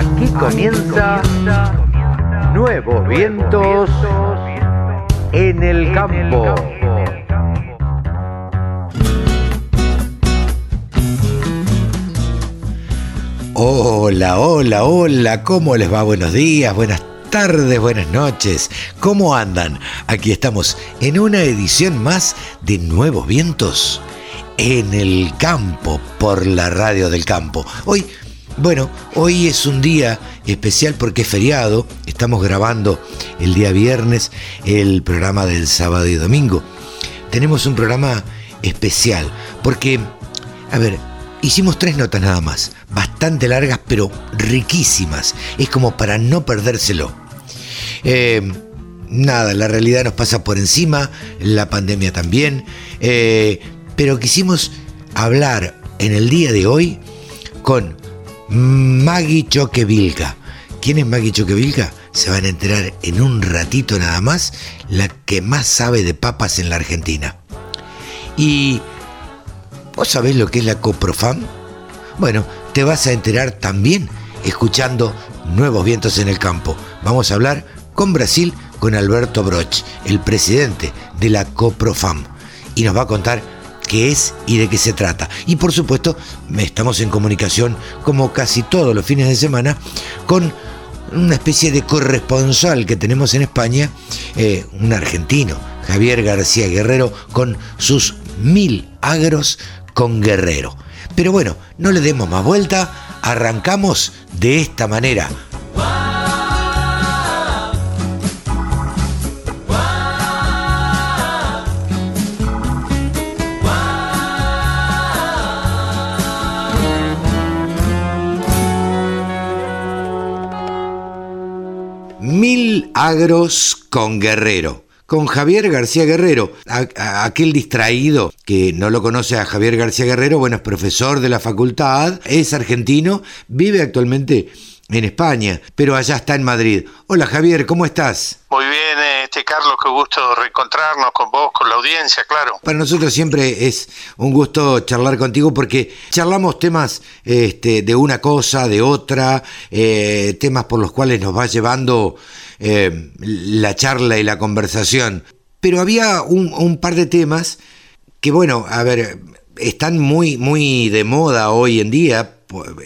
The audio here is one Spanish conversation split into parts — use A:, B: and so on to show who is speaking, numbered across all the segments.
A: Aquí comienza Nuevos Vientos en el Campo.
B: Hola, hola, hola, ¿cómo les va? Buenos días, buenas tardes, buenas noches. ¿Cómo andan? Aquí estamos en una edición más de Nuevos Vientos en el campo por la radio del campo. Hoy, bueno, hoy es un día especial porque es feriado. Estamos grabando el día viernes el programa del sábado y domingo. Tenemos un programa especial porque, a ver, Hicimos tres notas nada más, bastante largas pero riquísimas. Es como para no perdérselo. Eh, nada, la realidad nos pasa por encima, la pandemia también, eh, pero quisimos hablar en el día de hoy con Maggie Choquevilca. ¿Quién es Maggie Choquevilca? Se van a enterar en un ratito nada más, la que más sabe de papas en la Argentina. Y ¿Vos sabés lo que es la Coprofam? Bueno, te vas a enterar también escuchando Nuevos Vientos en el Campo. Vamos a hablar con Brasil, con Alberto Broch, el presidente de la Coprofam. Y nos va a contar qué es y de qué se trata. Y por supuesto, estamos en comunicación, como casi todos los fines de semana, con una especie de corresponsal que tenemos en España, eh, un argentino, Javier García Guerrero, con sus mil agros con Guerrero. Pero bueno, no le demos más vuelta, arrancamos de esta manera. Agros con Guerrero con Javier García Guerrero, aquel distraído que no lo conoce a Javier García Guerrero, bueno, es profesor de la facultad, es argentino, vive actualmente en España, pero allá está en Madrid. Hola Javier, ¿cómo estás?
C: Muy bien, este Carlos, qué gusto reencontrarnos con vos, con la audiencia, claro.
B: Para nosotros siempre es un gusto charlar contigo porque charlamos temas este, de una cosa, de otra, eh, temas por los cuales nos va llevando eh, la charla y la conversación. Pero había un, par de temas que, bueno, a ver, están muy, muy de moda hoy en día,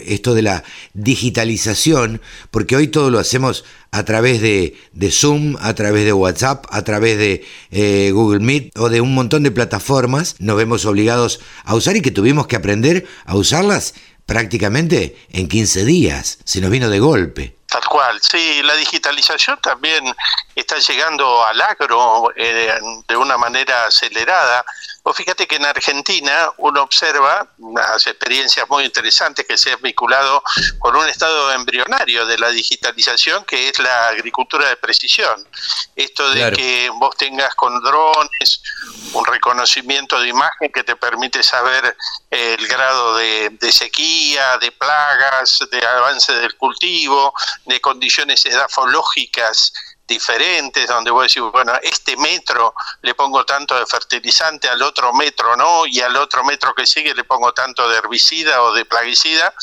B: esto de la digitalización, porque hoy todo lo hacemos a través de, Zoom, a través de WhatsApp, a través de eh, Google Meet o de un montón de plataformas, nos vemos obligados a usar y que tuvimos que aprender a usarlas prácticamente en 15 días, se nos vino de golpe.
C: Tal cual, sí, la digitalización también está llegando al agro eh, de una manera acelerada. O fíjate que en Argentina uno observa unas experiencias muy interesantes que se han vinculado con un estado embrionario de la digitalización que es la agricultura de precisión. Esto de que vos tengas con drones un reconocimiento de imagen que te permite saber el grado de, de sequía, de plagas, de avance del cultivo, de condiciones edafológicas diferentes, donde voy a decir, bueno, este metro le pongo tanto de fertilizante, al otro metro no, y al otro metro que sigue le pongo tanto de herbicida o de plaguicida.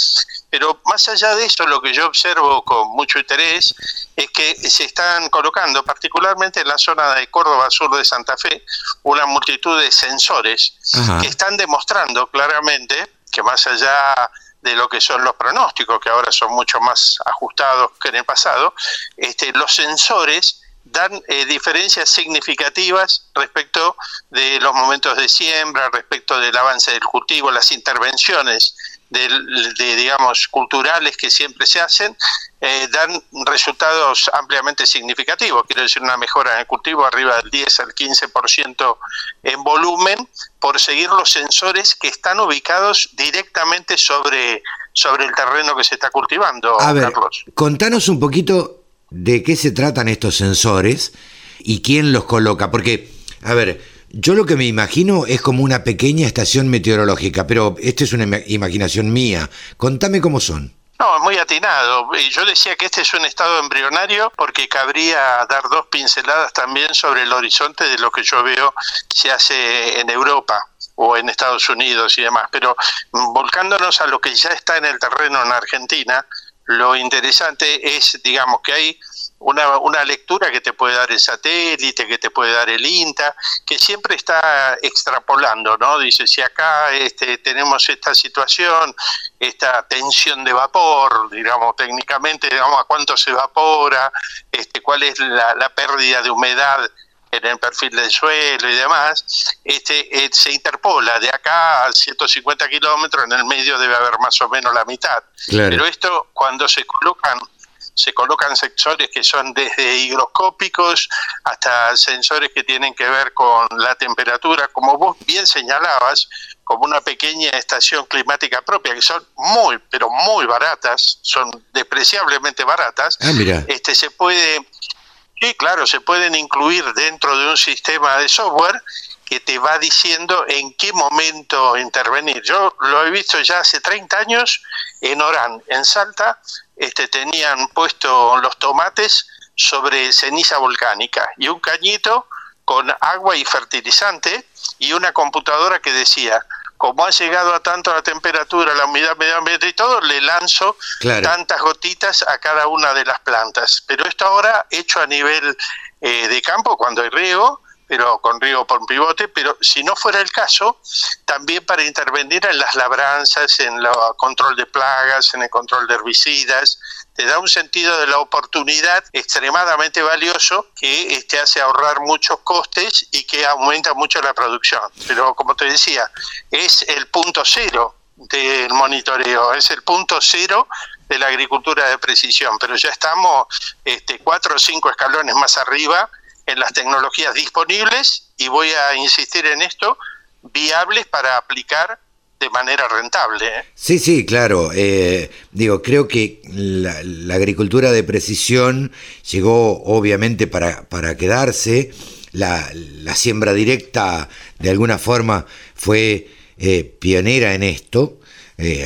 C: Pero más allá de eso, lo que yo observo con mucho interés es que se están colocando, particularmente en la zona de Córdoba, sur de Santa Fe, una multitud de sensores que están demostrando claramente que más allá de lo que son los pronósticos, que ahora son mucho más ajustados que en el pasado, este, los sensores dan eh, diferencias significativas respecto de los momentos de siembra, respecto del avance del cultivo, las intervenciones de, digamos, culturales que siempre se hacen, eh, dan resultados ampliamente significativos. Quiero decir, una mejora en el cultivo arriba del 10 al 15% en volumen por seguir los sensores que están ubicados directamente sobre, sobre el terreno que se está cultivando.
B: A ver, contanos un poquito de qué se tratan estos sensores y quién los coloca, porque, a ver, yo lo que me imagino es como una pequeña estación meteorológica, pero esta es una imaginación mía. Contame cómo son.
C: No, muy atinado. Yo decía que este es un estado embrionario porque cabría dar dos pinceladas también sobre el horizonte de lo que yo veo se hace en Europa o en Estados Unidos y demás. Pero volcándonos a lo que ya está en el terreno en Argentina, lo interesante es, digamos, que hay una, una, lectura que te puede dar el satélite, que te puede dar el INTA, que siempre está extrapolando, ¿no? Dice, si acá este, tenemos esta situación, esta tensión de vapor, digamos, técnicamente, digamos, a cuánto se evapora, este, cuál es la, la pérdida de humedad en el perfil del suelo y demás, este, eh, se interpola de acá a 150 kilómetros, en el medio debe haber más o menos la mitad. Pero esto cuando se colocan se colocan sensores que son desde higroscópicos hasta sensores que tienen que ver con la temperatura, como vos bien señalabas, como una pequeña estación climática propia, que son muy, pero muy baratas, son despreciablemente baratas. Ah, este se puede Sí, claro, se pueden incluir dentro de un sistema de software que te va diciendo en qué momento intervenir. Yo lo he visto ya hace 30 años en Orán, en Salta, este, tenían puesto los tomates sobre ceniza volcánica y un cañito con agua y fertilizante y una computadora que decía, como ha llegado a tanto la temperatura, la humedad medio ambiente y todo, le lanzo tantas gotitas a cada una de las plantas. Pero esto ahora hecho a nivel eh, de campo, cuando hay riego, pero con riego por pivote, pero si no fuera el caso, también para intervenir en las labranzas, en el control de plagas, en el control de herbicidas, te da un sentido de la oportunidad extremadamente valioso que este, hace ahorrar muchos costes y que aumenta mucho la producción. Pero como te decía, es el punto cero del monitoreo, es el punto cero de la agricultura de precisión, pero ya estamos este, cuatro o cinco escalones más arriba en las tecnologías disponibles y voy a insistir en esto, viables para aplicar de manera rentable. ¿eh?
B: Sí, sí, claro. Eh, digo, creo que la, agricultura de precisión llegó obviamente para, para quedarse. La, siembra directa de alguna forma fue eh, pionera en esto,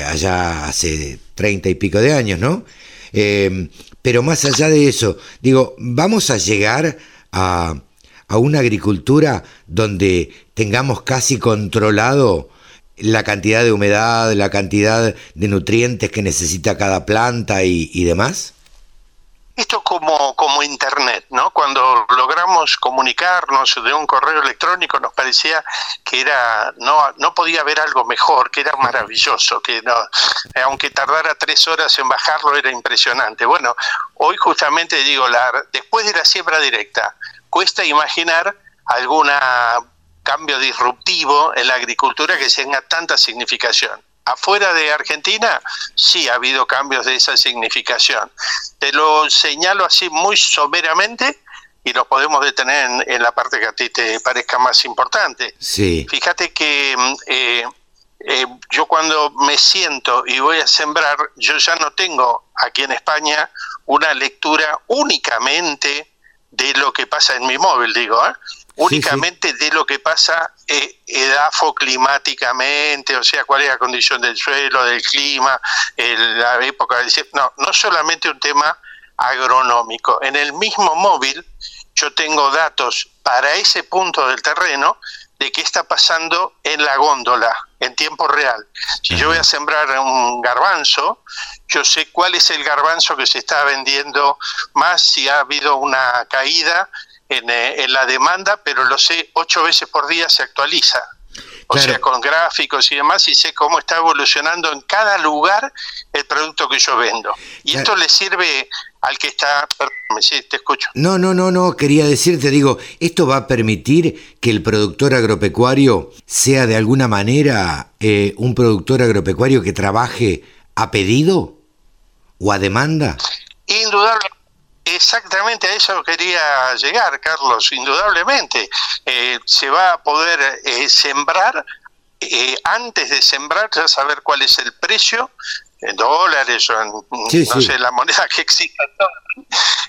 B: allá hace treinta y pico de años, ¿no? pero más allá de eso, digo, vamos a llegar a, a una agricultura donde tengamos casi controlado la cantidad de humedad, la cantidad de nutrientes que necesita cada planta y, demás?
C: Esto como, como Internet, ¿no? Cuando logramos comunicarnos de un correo electrónico nos parecía que era no, no podía haber algo mejor, que era maravilloso, que no, aunque tardara tres horas en bajarlo era impresionante. Bueno, hoy justamente digo, la, después de la siembra directa, cuesta imaginar alguna cambio disruptivo en la agricultura que tenga tanta significación. Afuera de Argentina sí ha habido cambios de esa significación. Te lo señalo así muy someramente y lo podemos detener en, la parte que a ti te parezca más importante.
B: Sí.
C: Fíjate que eh, eh, yo cuando me siento y voy a sembrar, yo ya no tengo aquí en España una lectura únicamente de lo que pasa en mi móvil, digo, ¿eh? Únicamente de lo que pasa eh, edafoclimáticamente, o sea, cuál es la condición del suelo, del clima, la época del... No, no solamente un tema agronómico. En el mismo móvil yo tengo datos para ese punto del terreno de qué está pasando en la góndola en tiempo real. Si yo voy a sembrar un garbanzo, yo sé cuál es el garbanzo que se está vendiendo más, si ha habido una caída eh, en, la demanda, pero lo sé ocho veces por día se actualiza. O sea, con gráficos y demás, y sé cómo está evolucionando en cada lugar el producto que yo vendo. Y esto le sirve al que está... Perdón, sí, te escucho.
B: No, no, no, no, quería decirte, digo, ¿esto va a permitir que el productor agropecuario sea de alguna manera eh, un productor agropecuario que trabaje a pedido o a demanda?
C: Indudablemente Exactamente a eso quería llegar, Carlos, indudablemente. Eh, se va a poder eh, sembrar, eh, antes de sembrar, ya saber cuál es el precio, en dólares o en, no sé, la moneda que exista,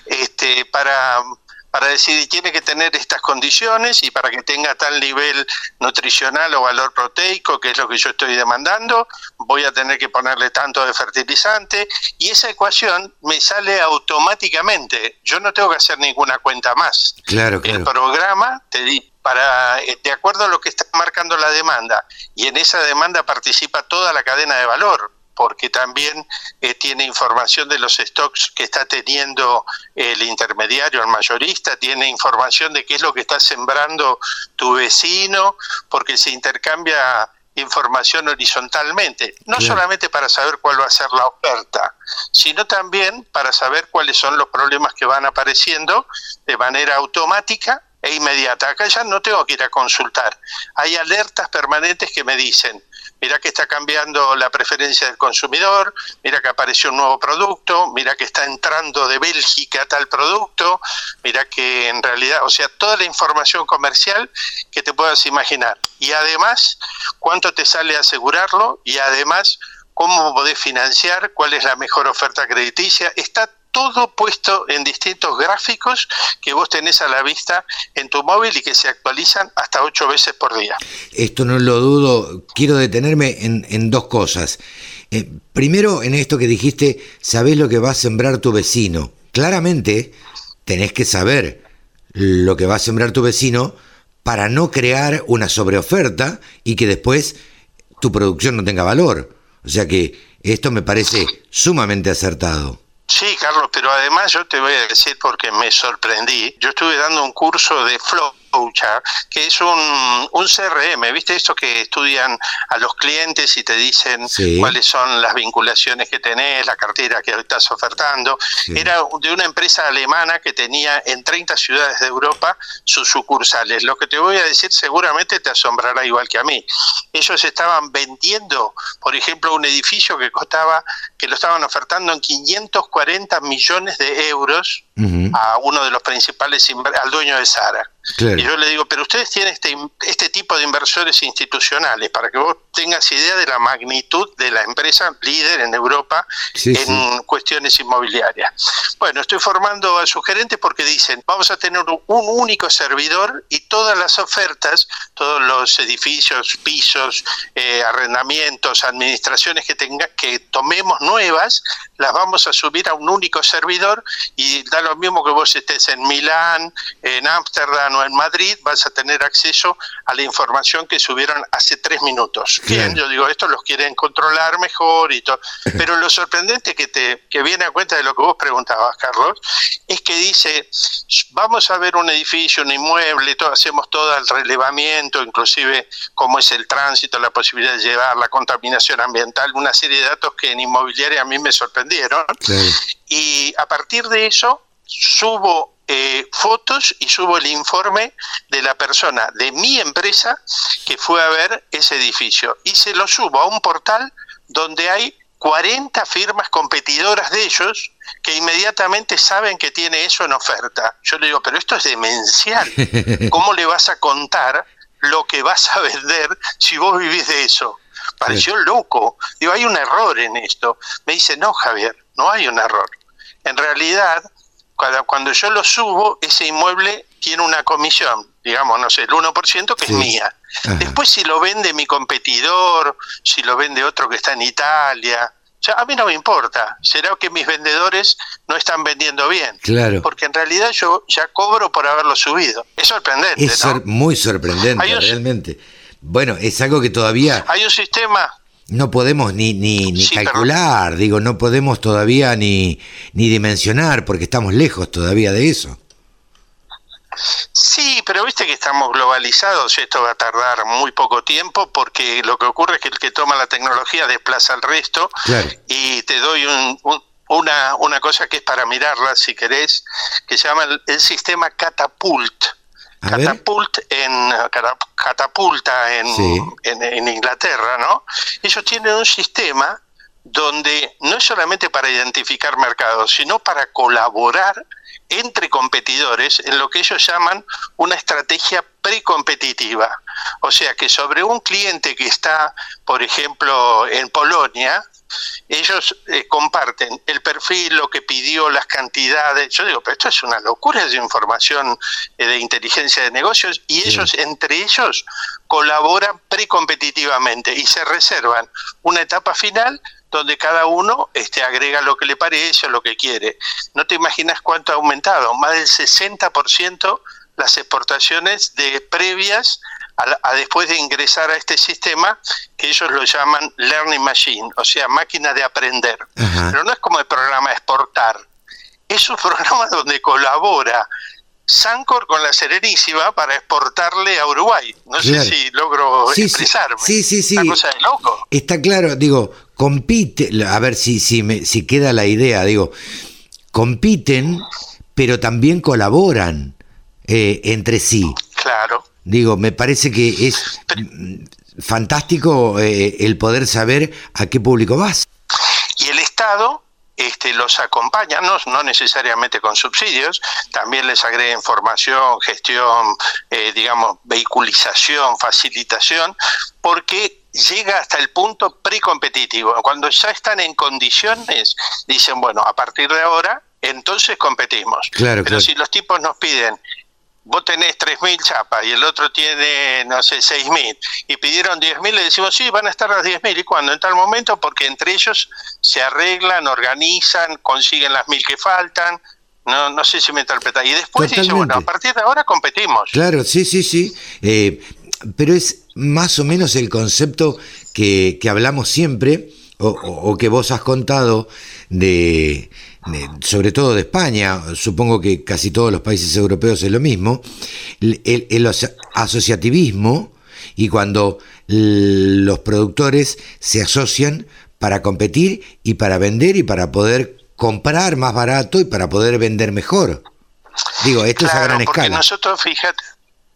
C: este, para para decir tiene que tener estas condiciones y para que tenga tal nivel nutricional o valor proteico, que es lo que yo estoy demandando, voy a tener que ponerle tanto de fertilizante y esa ecuación me sale automáticamente. Yo no tengo que hacer ninguna cuenta más.
B: Claro, claro.
C: El programa te di para eh, de acuerdo a lo que está marcando la demanda y en esa demanda participa toda la cadena de valor porque también eh, tiene información de los stocks que está teniendo el intermediario, el mayorista, tiene información de qué es lo que está sembrando tu vecino, porque se intercambia información horizontalmente, no solamente para saber cuál va a ser la oferta, sino también para saber cuáles son los problemas que van apareciendo de manera automática e inmediata. Acá ya no tengo que ir a consultar. Hay alertas permanentes que me dicen, mira que está cambiando la preferencia del consumidor, mira que apareció un nuevo producto, mira que está entrando de Bélgica tal producto, mira que en realidad, o sea, toda la información comercial que te puedas imaginar. Y además, cuánto te sale asegurarlo y además, cómo podés financiar, cuál es la mejor oferta crediticia. Está todo puesto en distintos gráficos que vos tenés a la vista en tu móvil y que se actualizan hasta ocho veces por día.
B: Esto no lo dudo, quiero detenerme en, dos cosas. Eh, primero, en esto que dijiste, sabés lo que va a sembrar tu vecino. Claramente, tenés que saber lo que va a sembrar tu vecino para no crear una sobreoferta y que después tu producción no tenga valor. O sea que esto me parece sumamente acertado.
C: Sí, Carlos, pero además yo te voy a decir porque me sorprendí. Yo estuve dando un curso de flow que es un, un CRM, ¿viste? Esto que estudian a los clientes y te dicen cuáles son las vinculaciones que tenés, la cartera que estás ofertando. Era de una empresa alemana que tenía en 30 ciudades de Europa sus sucursales. Lo que te voy a decir seguramente te asombrará igual que a mí. Ellos estaban vendiendo, por ejemplo, un edificio que costaba, que lo estaban ofertando en 540 millones de euros a uno de los principales, al dueño de Sara. Y yo le digo, pero ustedes tienen este, este tipo de inversores institucionales, para que vos tengas idea de la magnitud de la empresa líder en Europa en cuestiones inmobiliarias. Bueno, estoy formando a sus gerentes porque dicen, vamos a tener un único servidor y todas las ofertas, todos los edificios, pisos, eh, arrendamientos, administraciones que tenga, que tomemos nuevas, las vamos a subir a un único servidor y da lo mismo que vos estés en Milán, en Ámsterdam o en Madrid, vas a tener acceso a la información que subieron hace tres minutos. Bien, yo digo, esto los quieren controlar mejor y todo. Pero lo sorprendente que, te, que viene a cuenta de lo que vos preguntabas, Carlos, es que dice, vamos a ver un edificio, un inmueble, todo, hacemos todo el relevamiento, inclusive cómo es el tránsito, la posibilidad de llevar, la contaminación ambiental, una serie de datos que en inmobiliaria a mí me sorprendieron. Y a partir de eso subo eh, fotos y subo el informe de la persona de mi empresa que fue a ver ese edificio y se lo subo a un portal donde hay 40 firmas competidoras de ellos que inmediatamente saben que tiene eso en oferta. Yo le digo, pero esto es demencial. ¿Cómo le vas a contar lo que vas a vender si vos vivís de eso? Pareció loco. Digo, hay un error en esto. Me dice, no, Javier, no hay un error. En realidad, cuando, yo lo subo, ese inmueble tiene una comisión, digamos, no sé, el 1% que es mía. Después si lo vende mi competidor, si lo vende otro que está en Italia, o a mí no me importa. Será que mis vendedores no están vendiendo bien.
B: Claro.
C: Porque en realidad yo ya cobro por haberlo subido. Es sorprendente.
B: Es muy sorprendente, realmente. Bueno, es algo que todavía...
C: Hay un sistema
B: no podemos ni, ni, ni calcular, digo, no podemos todavía ni, ni dimensionar porque estamos lejos todavía de eso.
C: Sí, pero viste que estamos globalizados y esto va a tardar muy poco tiempo porque lo que ocurre es que el que toma la tecnología desplaza al resto y te doy una, una cosa que es para mirarla si querés, que se llama el sistema Catapult Catapult en, catapulta en, en, Inglaterra, ¿no? Ellos tienen un sistema donde no es solamente para identificar mercados, sino para colaborar entre competidores en lo que ellos llaman una estrategia precompetitiva. O sea que sobre un cliente que está, por ejemplo, en Polonia, ellos eh, comparten el perfil, lo que pidió, las cantidades. Yo digo, pero esto es una locura de información eh, de inteligencia de negocios y ellos entre ellos colaboran precompetitivamente y se reservan una etapa final donde cada uno este, agrega lo que le parece o lo que quiere. No te imaginas cuánto ha aumentado, más del 60% las exportaciones de previas a, después de ingresar a este sistema que ellos lo llaman Learning Machine, o sea, máquina de aprender. Pero no es como el programa exportar, es un programa donde colabora Sancor con la Serenísima para exportarle a Uruguay. No sé si logro expresarme.
B: Sí, sí, sí. cosa de loco. Está claro, digo, compite, a ver si, si, me, si queda la idea, digo, compiten, pero también colaboran eh, entre sí.
C: Claro.
B: Digo, me parece que es fantástico eh, el poder saber a qué público vas.
C: Y el Estado este, los acompaña, no, no, necesariamente con subsidios, también les agrega información, gestión, eh, digamos, vehiculización, facilitación, porque llega hasta el punto precompetitivo. Cuando ya están en condiciones, dicen, bueno, a partir de ahora, entonces competimos.
B: Claro,
C: Pero si los tipos nos piden vos tenés 3.000 chapas y el otro tiene, no sé, 6.000 y pidieron 10.000, le decimos, sí, van a estar las 10.000. ¿Y cuándo? En tal momento, porque entre ellos se arreglan, organizan, consiguen las 1.000 que faltan. No, no sé si me interpreta. Y después dice, bueno, a partir de ahora competimos.
B: Claro, sí, sí, sí. Eh, pero es más o menos el concepto que, que hablamos siempre, o que vos has contado de sobre todo de España, supongo que casi todos los países europeos es lo mismo, el, asociativismo y cuando los productores se asocian para competir y para vender y para poder comprar más barato y para poder vender mejor. Digo, esto es a gran escala.
C: Nosotros, fíjate,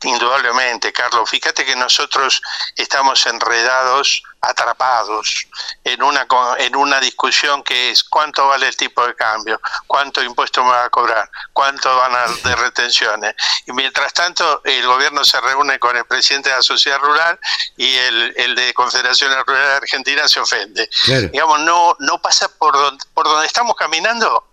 C: Indudablemente, Carlos. Fíjate que nosotros estamos enredados, atrapados en una en una discusión que es cuánto vale el tipo de cambio, cuánto impuesto me va a cobrar, cuánto van a de retenciones. Y mientras tanto, el gobierno se reúne con el presidente de la sociedad rural y el, el de Confederación Rural de Argentina se ofende. Digamos, no no pasa por donde, por donde estamos caminando,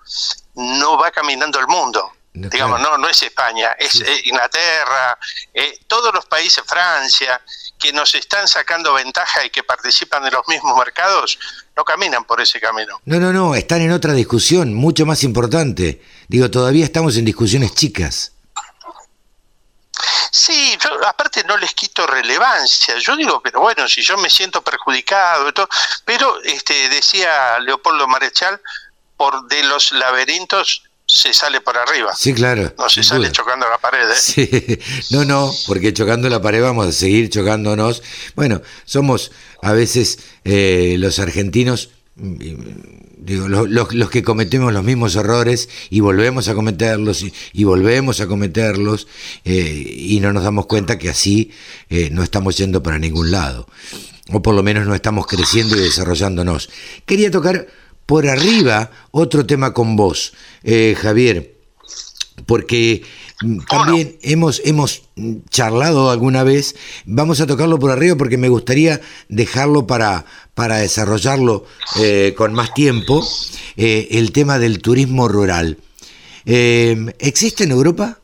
C: no va caminando el mundo. Digamos, no, no es España, es Inglaterra, eh, todos los países, Francia, que nos están sacando ventaja y que participan de los mismos mercados, no caminan por ese camino.
B: No, no, no, están en otra discusión, mucho más importante. Digo, todavía estamos en discusiones chicas.
C: Sí, yo aparte no les quito relevancia. Yo digo, pero bueno, si yo me siento perjudicado, todo, pero este decía Leopoldo Marechal, por de los laberintos se sale por arriba.
B: Sí, claro.
C: No se sale chocando la pared. ¿eh?
B: Sí. No, no, porque chocando la pared vamos a seguir chocándonos. Bueno, somos a veces eh, los argentinos, mm, digo, los, que cometemos los mismos errores y volvemos a cometerlos y, volvemos a cometerlos eh, y no nos damos cuenta que así no estamos yendo para ningún lado. O por lo menos no estamos creciendo y desarrollándonos. Quería tocar por arriba otro tema con vos, eh, Javier, porque mm, también hemos, hemos charlado alguna vez, vamos a tocarlo por arriba porque me gustaría dejarlo para, para desarrollarlo eh, con más tiempo, eh, el tema del turismo rural. ¿Existe en Europa?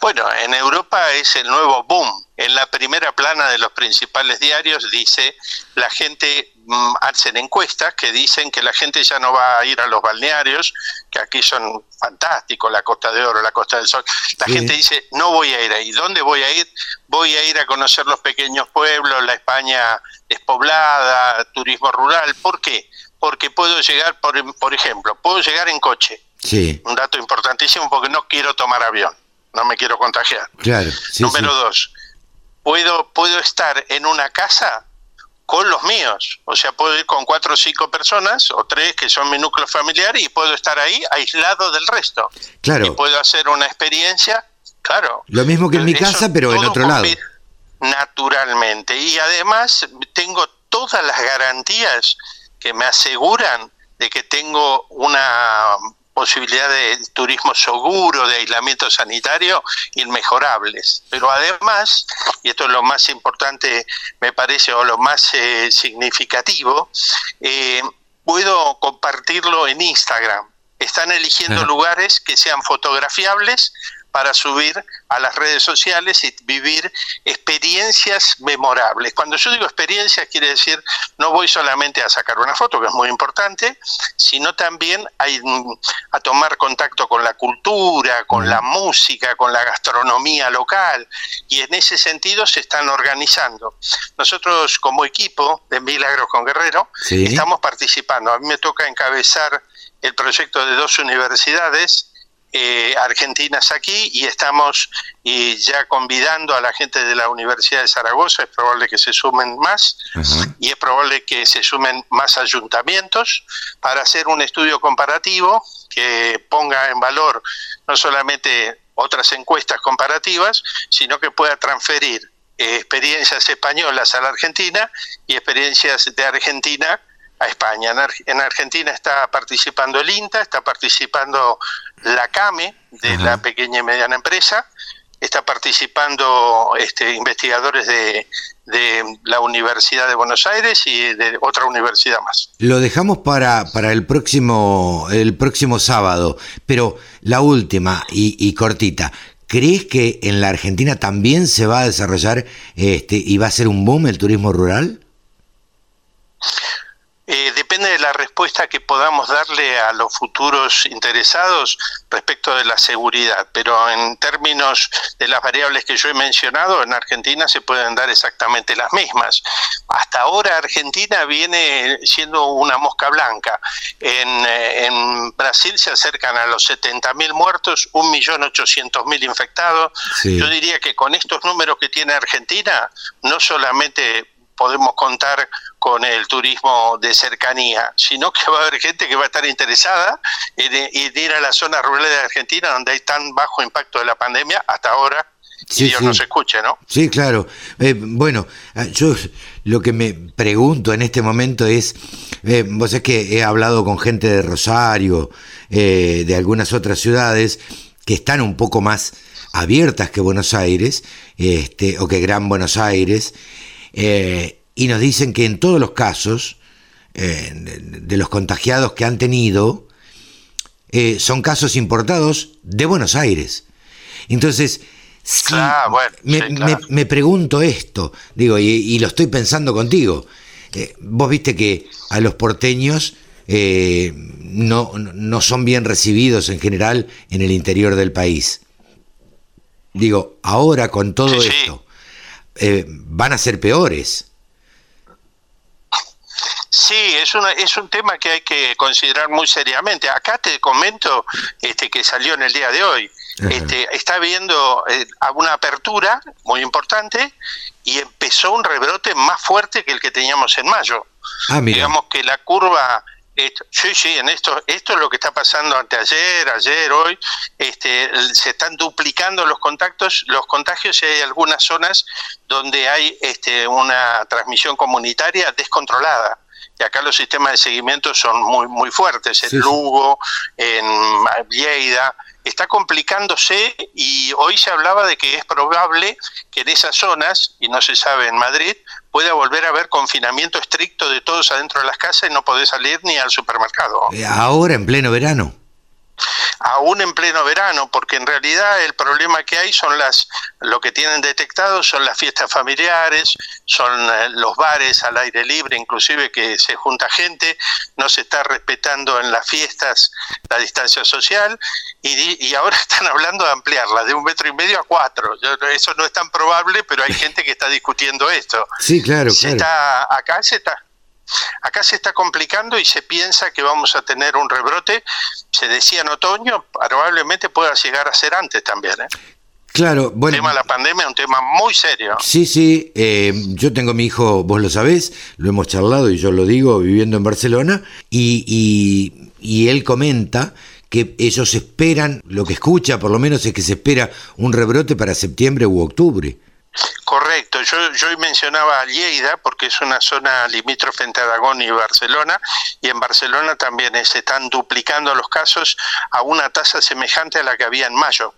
C: Bueno, en Europa es el nuevo boom. En la primera plana de los principales diarios dice la gente mm, hacen encuestas que dicen que la gente ya no va a ir a los balnearios, que aquí son fantásticos, la Costa de Oro, la Costa del Sol. La gente dice, no voy a ir ahí. ¿Dónde voy a ir? Voy a ir a conocer los pequeños pueblos, la España despoblada, turismo rural. ¿Por qué? Porque puedo llegar, por, por ejemplo, puedo llegar en coche.
B: Sí.
C: Un dato importantísimo porque no quiero tomar avión no me quiero contagiar.
B: Claro.
C: Número dos, puedo, puedo estar en una casa con los míos. O sea, puedo ir con cuatro o cinco personas, o tres que son mi núcleo familiar, y puedo estar ahí aislado del resto.
B: Claro.
C: Y puedo hacer una experiencia, claro.
B: Lo mismo que en mi casa, pero en otro lado.
C: Naturalmente. Y además tengo todas las garantías que me aseguran de que tengo una posibilidad de turismo seguro, de aislamiento sanitario, inmejorables. Pero además, y esto es lo más importante, me parece, o lo más eh, significativo, eh, puedo compartirlo en Instagram. Están eligiendo lugares que sean fotografiables para subir a las redes sociales y vivir experiencias memorables. Cuando yo digo experiencias, quiere decir no voy solamente a sacar una foto, que es muy importante, sino también a, a tomar contacto con la cultura, con la música, con la gastronomía local, y en ese sentido se están organizando. Nosotros como equipo de Milagros con Guerrero estamos participando. A mí me toca encabezar el proyecto de dos universidades eh, argentinas aquí y estamos y ya convidando a la gente de la Universidad de Zaragoza, es probable que se sumen más y es probable que se sumen más ayuntamientos para hacer un estudio comparativo que ponga en valor no solamente otras encuestas comparativas, sino que pueda transferir eh, experiencias españolas a la Argentina y experiencias de Argentina a España. En, Argentina está participando el INTA, está participando la CAME de la pequeña y mediana empresa, está participando este, investigadores de, la Universidad de Buenos Aires y de otra universidad más.
B: Lo dejamos para, para el próximo el próximo sábado, pero la última y, y cortita. ¿Crees que en la Argentina también se va a desarrollar este, y va a ser un boom el turismo rural?
C: Eh, depende de la respuesta que podamos darle a los futuros interesados respecto de la seguridad, pero en términos de las variables que yo he mencionado, en Argentina se pueden dar exactamente las mismas. Hasta ahora Argentina viene siendo una mosca blanca. En, eh, Brasil se acercan a los 70.000 muertos, 1.800.000 infectados. Yo diría que con estos números que tiene Argentina, no solamente podemos contar con el turismo de cercanía, sino que va a haber gente que va a estar interesada en, ir a las zonas rurales de Argentina donde hay tan bajo impacto de la pandemia hasta ahora. y Dios nos escuche, ¿no?
B: Sí, claro. Eh, bueno, ah, yo lo que me pregunto en este momento es, eh, vos es que he hablado con gente de Rosario, eh, de algunas otras ciudades, que están un poco más abiertas que Buenos Aires, este, o que Gran Buenos Aires, eh, y nos dicen que en todos los casos eh, de, los contagiados que han tenido, eh, son casos importados de Buenos Aires. Entonces, ah, me, pregunto esto, digo, y, lo estoy pensando contigo. vos viste que a los porteños no, no son bien recibidos en general en el interior del país. Digo, ahora con todo esto, eh, van a ser peores.
C: Sí, es, una, es un tema que hay que considerar muy seriamente. Acá te comento este, que salió en el día de hoy. Este, está habiendo eh, una apertura muy importante y empezó un rebrote más fuerte que el que teníamos en mayo. Ah, Digamos que la curva sí, sí, en esto, esto es lo que está pasando anteayer, ayer, hoy, este, se están duplicando los contactos, los contagios y hay algunas zonas donde hay este, una transmisión comunitaria descontrolada. Y acá los sistemas de seguimiento son muy, muy fuertes, en Lugo, en Lleida, está complicándose y hoy se hablaba de que es probable que en esas zonas, y no se sabe en Madrid, pueda volver a haber confinamiento estricto de todos adentro de las casas y no poder salir ni al supermercado.
B: Eh, ahora, en pleno verano
C: aún en pleno verano, porque en realidad el problema que hay son las, lo que tienen detectado son las fiestas familiares, son eh, los bares al aire libre, inclusive que se junta gente, no se está respetando en las fiestas la distancia social y, y ahora están hablando de ampliarla de un metro y medio a cuatro. Eso no es tan probable, pero hay gente que está discutiendo esto.
B: Sí, claro,
C: se Está, acá se está Acá se está complicando y se piensa que vamos a tener un rebrote, se decía en otoño, probablemente pueda llegar a ser antes también. ¿eh?
B: Claro, bueno.
C: El tema de la pandemia es un tema muy serio.
B: Sí, sí, eh, yo tengo mi hijo, vos lo sabés, lo hemos charlado y yo lo digo, viviendo en Barcelona, y, y él comenta que ellos esperan, lo que escucha por lo menos es que se espera un rebrote para septiembre u octubre.
C: Correcto, yo, yo mencionaba Lleida porque es una zona limítrofe entre Aragón y Barcelona y en Barcelona también se están duplicando los casos a una tasa semejante a la que había en mayo.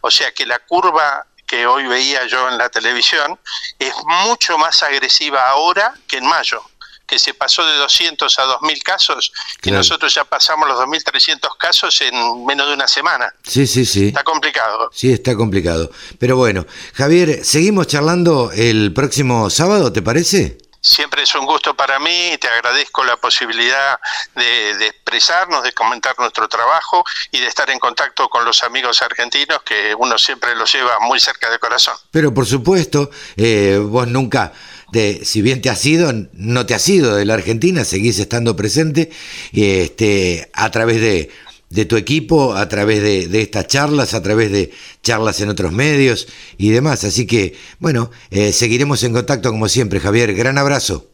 C: O sea que la curva que hoy veía yo en la televisión es mucho más agresiva ahora que en mayo. Que se pasó de 200 a 2.000 casos, que nosotros ya pasamos los 2.300 casos en menos de una semana.
B: Sí, sí, sí.
C: Está complicado.
B: Sí, está complicado. Pero bueno, Javier, seguimos charlando el próximo sábado, ¿te parece?
C: Siempre es un gusto para mí, y te agradezco la posibilidad de, expresarnos, de comentar nuestro trabajo y de estar en contacto con los amigos argentinos que uno siempre los lleva muy cerca del corazón.
B: Pero por supuesto, eh, vos nunca, de, si bien te has ido, no te has ido de la Argentina, seguís estando presente este, a través de de tu equipo a través de, estas charlas, a través de charlas en otros medios y demás. Así que, bueno, eh, seguiremos en contacto como siempre, Javier. Gran abrazo.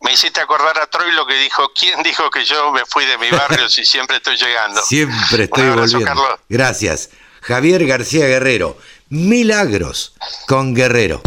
C: Me hiciste acordar a Troy lo que dijo, ¿quién dijo que yo me fui de mi barrio si siempre estoy llegando?
B: Siempre estoy volviendo. Gracias. Javier García Guerrero, Milagros con Guerrero.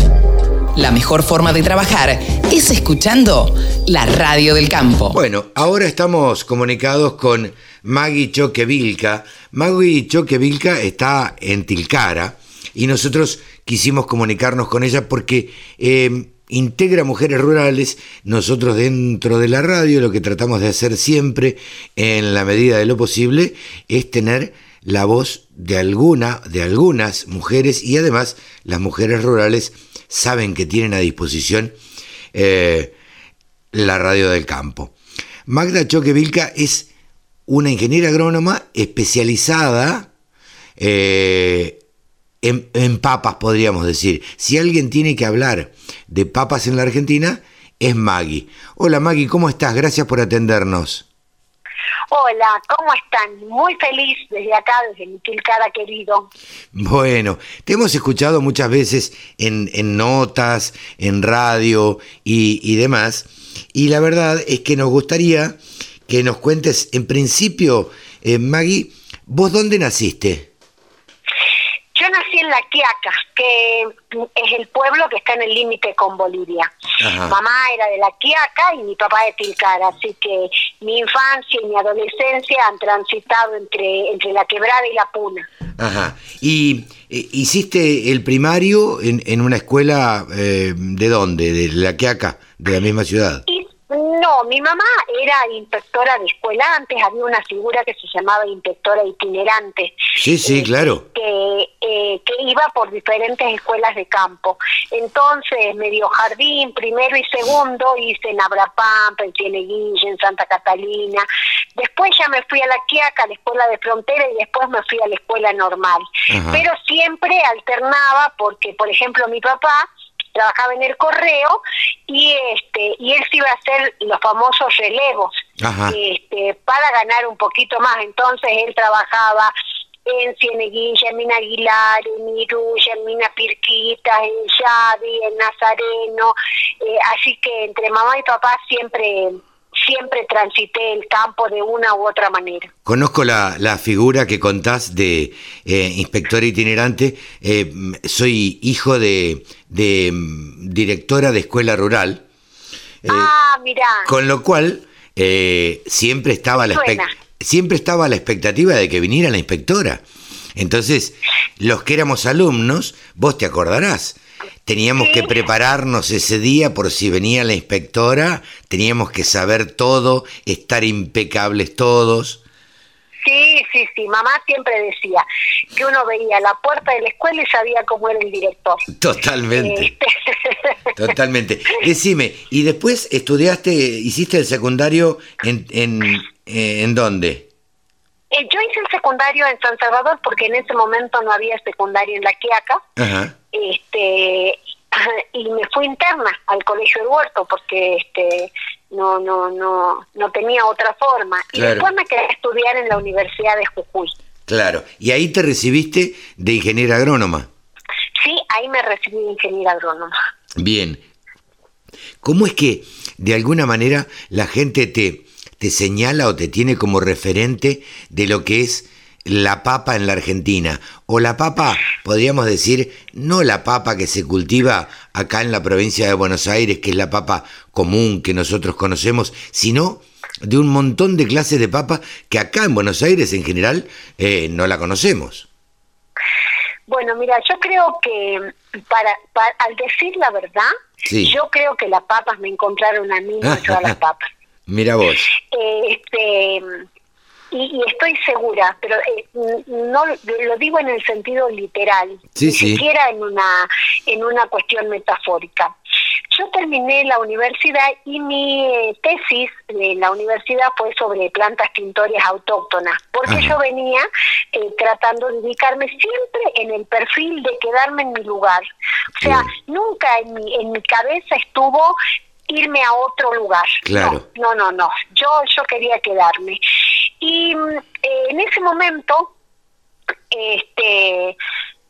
D: La mejor forma de trabajar es escuchando la radio del campo.
B: Bueno, ahora estamos comunicados con Maggie Choquevilca. Maggie Choquevilca está en Tilcara y nosotros quisimos comunicarnos con ella porque em, integra mujeres rurales. Nosotros dentro de la radio lo que tratamos de hacer siempre, en la medida de lo posible, es tener la voz de alguna, de algunas mujeres y además las mujeres rurales saben que tienen a disposición eh, la radio del campo. Magda Choquevilca es una ingeniera agrónoma especializada eh, en, papas, podríamos decir. Si alguien tiene que hablar de papas en la Argentina, es Maggie. Hola Maggie, ¿cómo estás? Gracias por atendernos.
E: Hola, ¿cómo están? Muy feliz desde acá, desde mi Tilcara querido.
B: Bueno, te hemos escuchado muchas veces en, notas, en radio y, y demás, y la verdad es que nos gustaría que nos cuentes, en principio, eh, Maggie, ¿vos dónde naciste?
E: Yo nací en La Quiaca, que es el pueblo que está en el límite con Bolivia. Mamá era de La Quiaca y mi papá de Tilcara, así que mi infancia y mi adolescencia han transitado entre, entre La Quebrada y La Puna.
B: Ajá. ¿Y eh, hiciste el primario en, en una escuela eh, de dónde? ¿De La Quiaca? ¿De la misma ciudad?
E: No, mi mamá era inspectora de escuela, antes había una figura que se llamaba inspectora itinerante.
B: Sí, sí, eh, claro.
E: Que, eh, que iba por diferentes escuelas de campo. Entonces me dio jardín, primero y segundo, hice en Abrapampa, en Cieneguilla, en Santa Catalina. Después ya me fui a la Quiaca, a la escuela de frontera, y después me fui a la escuela normal. Pero siempre alternaba porque, por ejemplo, mi papá trabajaba en el correo y este y él se iba a hacer los famosos relevos este para ganar un poquito más. Entonces él trabajaba en Cieneguilla, en Mina Aguilar, en Iruya, en Mina Pirquita, en Yavi, en Nazareno, eh, así que entre mamá y papá siempre siempre transité el campo de una u otra manera.
B: Conozco la, la figura que contás de eh, inspector itinerante. Eh, soy hijo de, de, mm, directora de escuela rural.
E: Eh, ah, mira.
B: Con lo cual, siempre, estaba la siempre estaba la expectativa de que viniera la inspectora. Entonces, los que éramos alumnos, vos te acordarás, Teníamos que prepararnos ese día por si venía la inspectora, teníamos que saber todo, estar impecables todos.
E: Sí, sí, sí, mamá siempre decía que uno veía la puerta de la escuela y sabía cómo era el director.
B: Totalmente. Este. Totalmente. Decime, ¿y después estudiaste, hiciste el secundario en, en, eh, en dónde?
E: Eh, yo hice el secundario en San Salvador porque en ese momento no había secundario en La Quiaca. Ajá este y me fui interna al colegio del huerto porque este no no no no tenía otra forma. Y después me quedé a estudiar en la universidad de Jujuy.
B: Claro. Y ahí te recibiste de ingeniera agrónoma
E: sí ahí me recibí de ingeniera agrónoma.
B: Bien. Cómo es que de alguna manera la gente te te señala o te tiene como referente de lo que es la papa en la Argentina. O la papa, podríamos decir, no la papa que se cultiva acá en la provincia de Buenos Aires, que es la papa común que nosotros conocemos, sino de un montón de clases de papa que acá en Buenos Aires en general eh, no la conocemos.
E: Bueno, mira, yo creo que para, al decir la verdad, yo creo que las papas me encontraron a mí, no todas las papas.
B: Mira vos.
E: Este, y, estoy segura, pero eh, no lo digo en el sentido literal, ni siquiera en una en una cuestión metafórica. Yo terminé la universidad y mi eh, tesis de la universidad fue sobre plantas tintorias autóctonas, porque yo venía eh, tratando de dedicarme siempre en el perfil de quedarme en mi lugar. O sea, nunca en mi, en mi cabeza estuvo irme a otro lugar.
B: Claro.
E: No, no, no, Yo, yo quería quedarme. Y eh, en ese momento, este,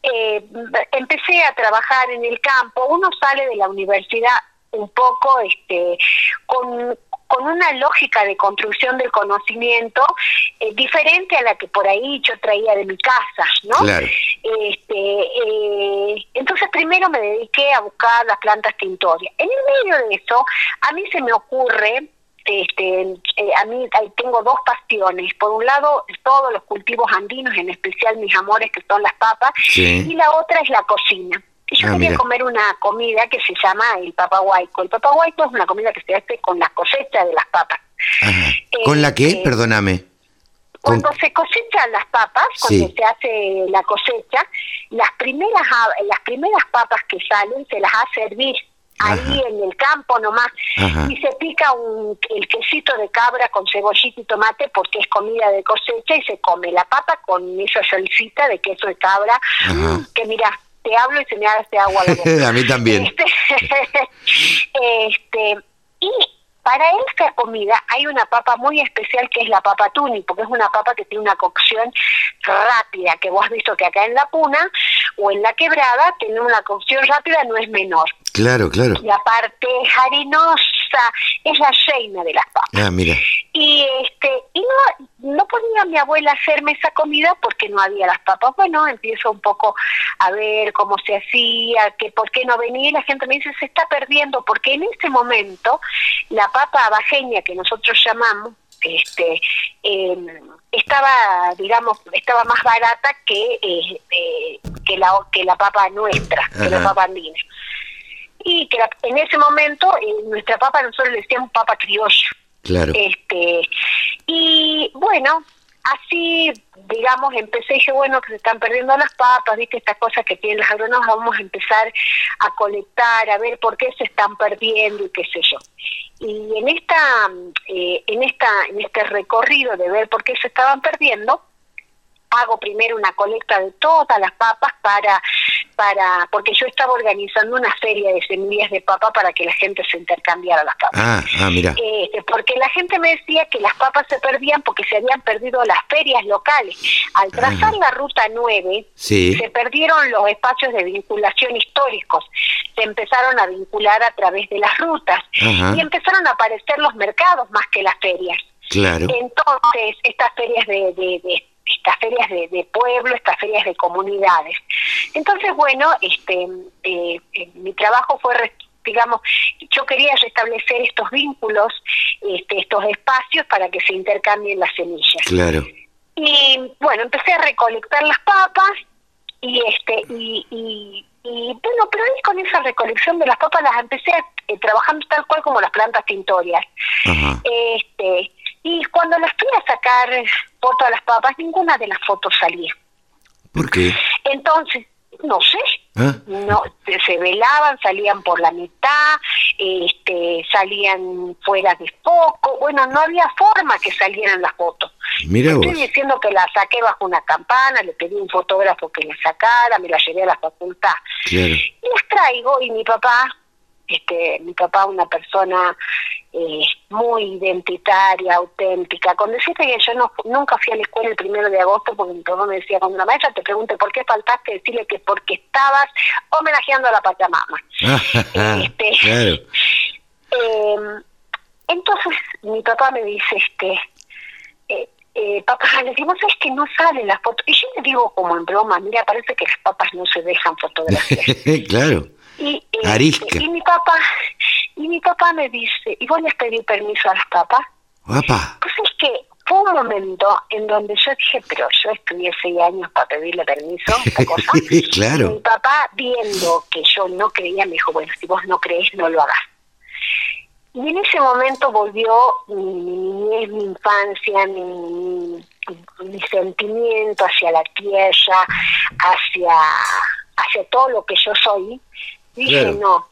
E: eh, empecé a trabajar en el campo. Uno sale de la universidad un poco este, con, con una lógica de construcción del conocimiento eh, diferente a la que por ahí yo traía de mi casa, ¿no?
B: Claro.
E: Este, eh, entonces primero me dediqué a buscar las plantas tintorias. En el medio de eso, a mí se me ocurre este, eh, a mí tengo dos pasiones. Por un lado, todos los cultivos andinos, en especial mis amores, que son las papas, y la otra es la cocina. Y yo ah, quería comer una comida que se llama el papaguayco. El papaguayco es una comida que se hace con la cosecha de las papas.
B: ¿Con la qué? Este, Perdóname.
E: Cuando se cosechan las papas, cuando se hace la cosecha, las primeras las primeras papas que salen se las hace hervir ahí en el campo nomás. Y se pica un, el quesito de cabra con cebollita y tomate porque es comida de cosecha y se come la papa con esa salsita de queso de cabra. Que mira te hablo y se me hace agua la boca.
B: a mí también.
E: Este, este y para esta comida hay una papa muy especial que es la papa tuni, porque es una papa que tiene una cocción rápida, que vos has visto que acá en la puna o en la quebrada tiene una cocción rápida, no es menor.
B: Claro, claro.
E: La parte harinosa es la reina de las papas.
B: Ah, mira.
E: Y este y no, no podía mi abuela hacerme esa comida porque no había las papas. Bueno, empiezo un poco a ver cómo se hacía, que por qué no venía y la gente me dice se está perdiendo porque en ese momento la papa abajeña que nosotros llamamos este em, estaba digamos estaba más barata que eh, eh, que la que la papa nuestra que la papa andina y que en ese momento en nuestra papa nosotros le decíamos papa criolla.
B: Claro.
E: Este, y bueno, así, digamos, empecé y dije, bueno, que se están perdiendo las papas, viste, estas cosas que tienen los agrónomos, vamos a empezar a colectar, a ver por qué se están perdiendo y qué sé yo. Y en esta, eh, en esta, en este recorrido de ver por qué se estaban perdiendo, hago primero una colecta de todas las papas para para porque yo estaba organizando una feria de semillas de papa para que la gente se intercambiara las papas.
B: Ah, ah mira.
E: Este, porque la gente me decía que las papas se perdían porque se habían perdido las ferias locales. Al trazar la ruta 9, se perdieron los espacios de vinculación históricos. Se empezaron a vincular a través de las rutas y empezaron a aparecer los mercados más que las ferias.
B: Claro.
E: Entonces, estas ferias de, de estas ferias de, pueblo, estas ferias de comunidades. Entonces, bueno, este, eh, eh, mi trabajo fue digamos, yo quería restablecer estos vínculos, este, estos espacios para que se intercambien las semillas.
B: Claro.
E: Y bueno, empecé a recolectar las papas y este y, y, bueno, pero ahí con esa recolección de las papas las empecé eh, trabajando tal cual como las plantas tintorias. Este, y cuando las fui a sacar fotos a las papas, ninguna de las fotos salía.
B: ¿Por qué?
E: Entonces, no sé, ¿Ah? no se velaban, salían por la mitad, este, salían fuera de foco, bueno, no había forma que salieran las fotos.
B: Mira
E: Estoy diciendo que la saqué bajo una campana, le pedí un fotógrafo que la sacara, me la llevé a la facultad.
B: Claro.
E: Y las traigo y mi papá, este, mi papá una persona eh, muy identitaria, auténtica. Con decirte que yo no, nunca fui a la escuela el primero de agosto porque mi papá me decía, cuando la maestra te pregunte por qué faltaste, decirle que porque estabas homenajeando a la Pachamama. este, claro. Em, entonces mi papá me dice, este, eh, eh, papá, le digo, ¿sabes que no salen las fotos? Y yo le digo como en broma, mira, parece que las papas no se dejan fotografiar.
B: claro.
E: Y, este, y mi papá y mi papá me dice, ¿y voy a pedir permiso a las papas?
B: Papá.
E: Pues es que fue un momento en donde yo dije, pero yo estudié seis años para pedirle permiso, esta cosa.
B: claro.
E: mi papá, viendo que yo no creía, me dijo, bueno, si vos no crees, no lo hagas. Y en ese momento volvió mi niñez, mi infancia, mi, mi, sentimiento hacia la tierra, hacia, hacia todo lo que yo soy. Dije, no,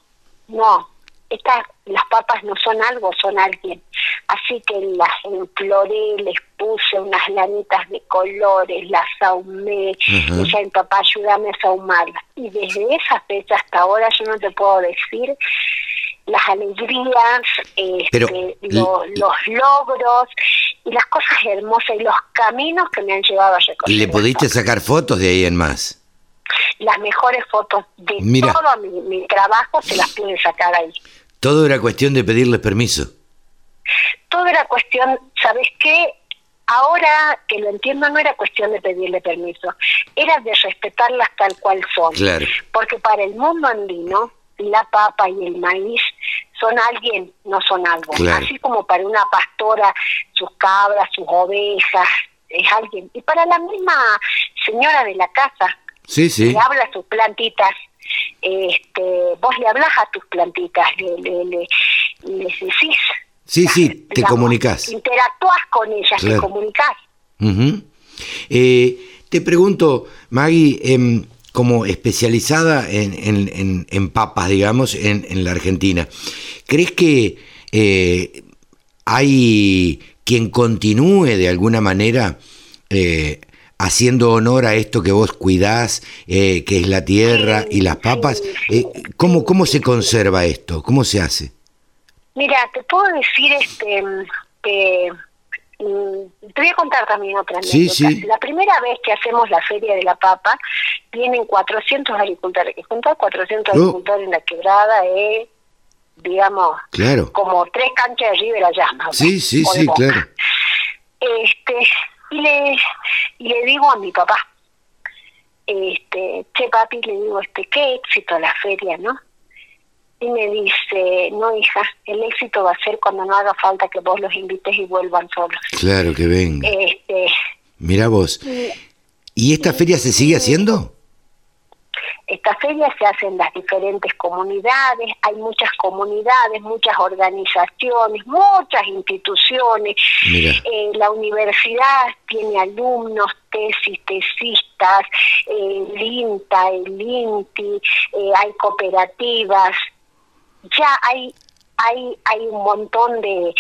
E: no, estas, las papas no son algo, son alguien. Así que las imploré, les puse unas lanitas de colores, las ahumé, y ya mi papá, ayúdame a ahumarlas. Y desde esa fecha hasta ahora yo no te puedo decir las alegrías, este, los logros y las cosas hermosas y los caminos que me han llevado a recorrer.
B: ¿Y le pudiste sacar fotos de ahí en más?
E: Las mejores fotos de todo mi, mi trabajo se las pude sacar ahí.
B: Todo era cuestión de pedirles permiso.
E: Todo era cuestión, ¿sabes qué? Ahora que lo entiendo, no era cuestión de pedirle permiso, era de respetarlas tal cual son.
B: Claro.
E: Porque para el mundo andino, la papa y el maíz son alguien, no son algo. Así como para una pastora, sus cabras, sus ovejas, es alguien. Y para la misma señora de la casa,
B: sí, sí.
E: que habla sus plantitas, este, vos le hablas a tus plantitas, le, le, le, decís.
B: Sí, sí, te comunicas.
E: Interactúas con ellas, te comunicas.
B: Eh, te pregunto, Maggie, em, como especializada en, en, en, papas, digamos, en, en, la Argentina, ¿crees que eh, hay quien continúe de alguna manera eh, haciendo honor a esto que vos cuidás, eh, que es la tierra y las papas. Eh, ¿cómo, ¿Cómo se conserva esto? ¿Cómo se hace?
E: Mira, te puedo decir este que mm, te voy a contar también otra anécdota. La primera vez que hacemos la feria de la papa, vienen 400 agricultores. Que juntar 400 agricultores en la quebrada es, digamos,
B: claro.
E: como tres canchas de River allá.
B: Sí, sí, sí, claro.
E: Este, y le, y le digo a mi papá, este, che papi, le digo, este, qué éxito la feria, ¿no? Y me dice, no hija, el éxito va a ser cuando no haga falta que vos los invites y vuelvan solos.
B: Claro que venga.
E: Este,
B: Mira vos. ¿Y esta feria se sigue haciendo?
E: Esta feria se hace en las diferentes comunidades, hay muchas comunidades, muchas organizaciones, muchas instituciones. Eh, la universidad tiene alumnos, tesis, tesistas, eh, el INTA, el INTI, eh, hay cooperativas. Ya hay, hay, hay un montón de,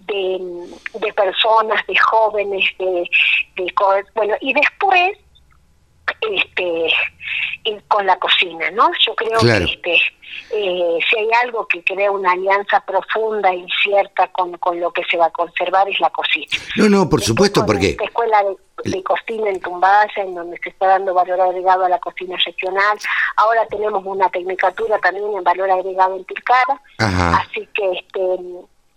E: de, personas, de jóvenes, de, de bueno, y después este con la cocina, ¿no? Yo creo que este, eh, si hay algo que crea una alianza profunda y cierta con, con lo que se va a conservar es la cocina.
B: No, no, por supuesto, porque...
E: Esta escuela de, cocina en Tumbasa, en donde se está dando valor agregado a la cocina regional. Ahora tenemos una tecnicatura también en valor agregado en Tilcara. Así que este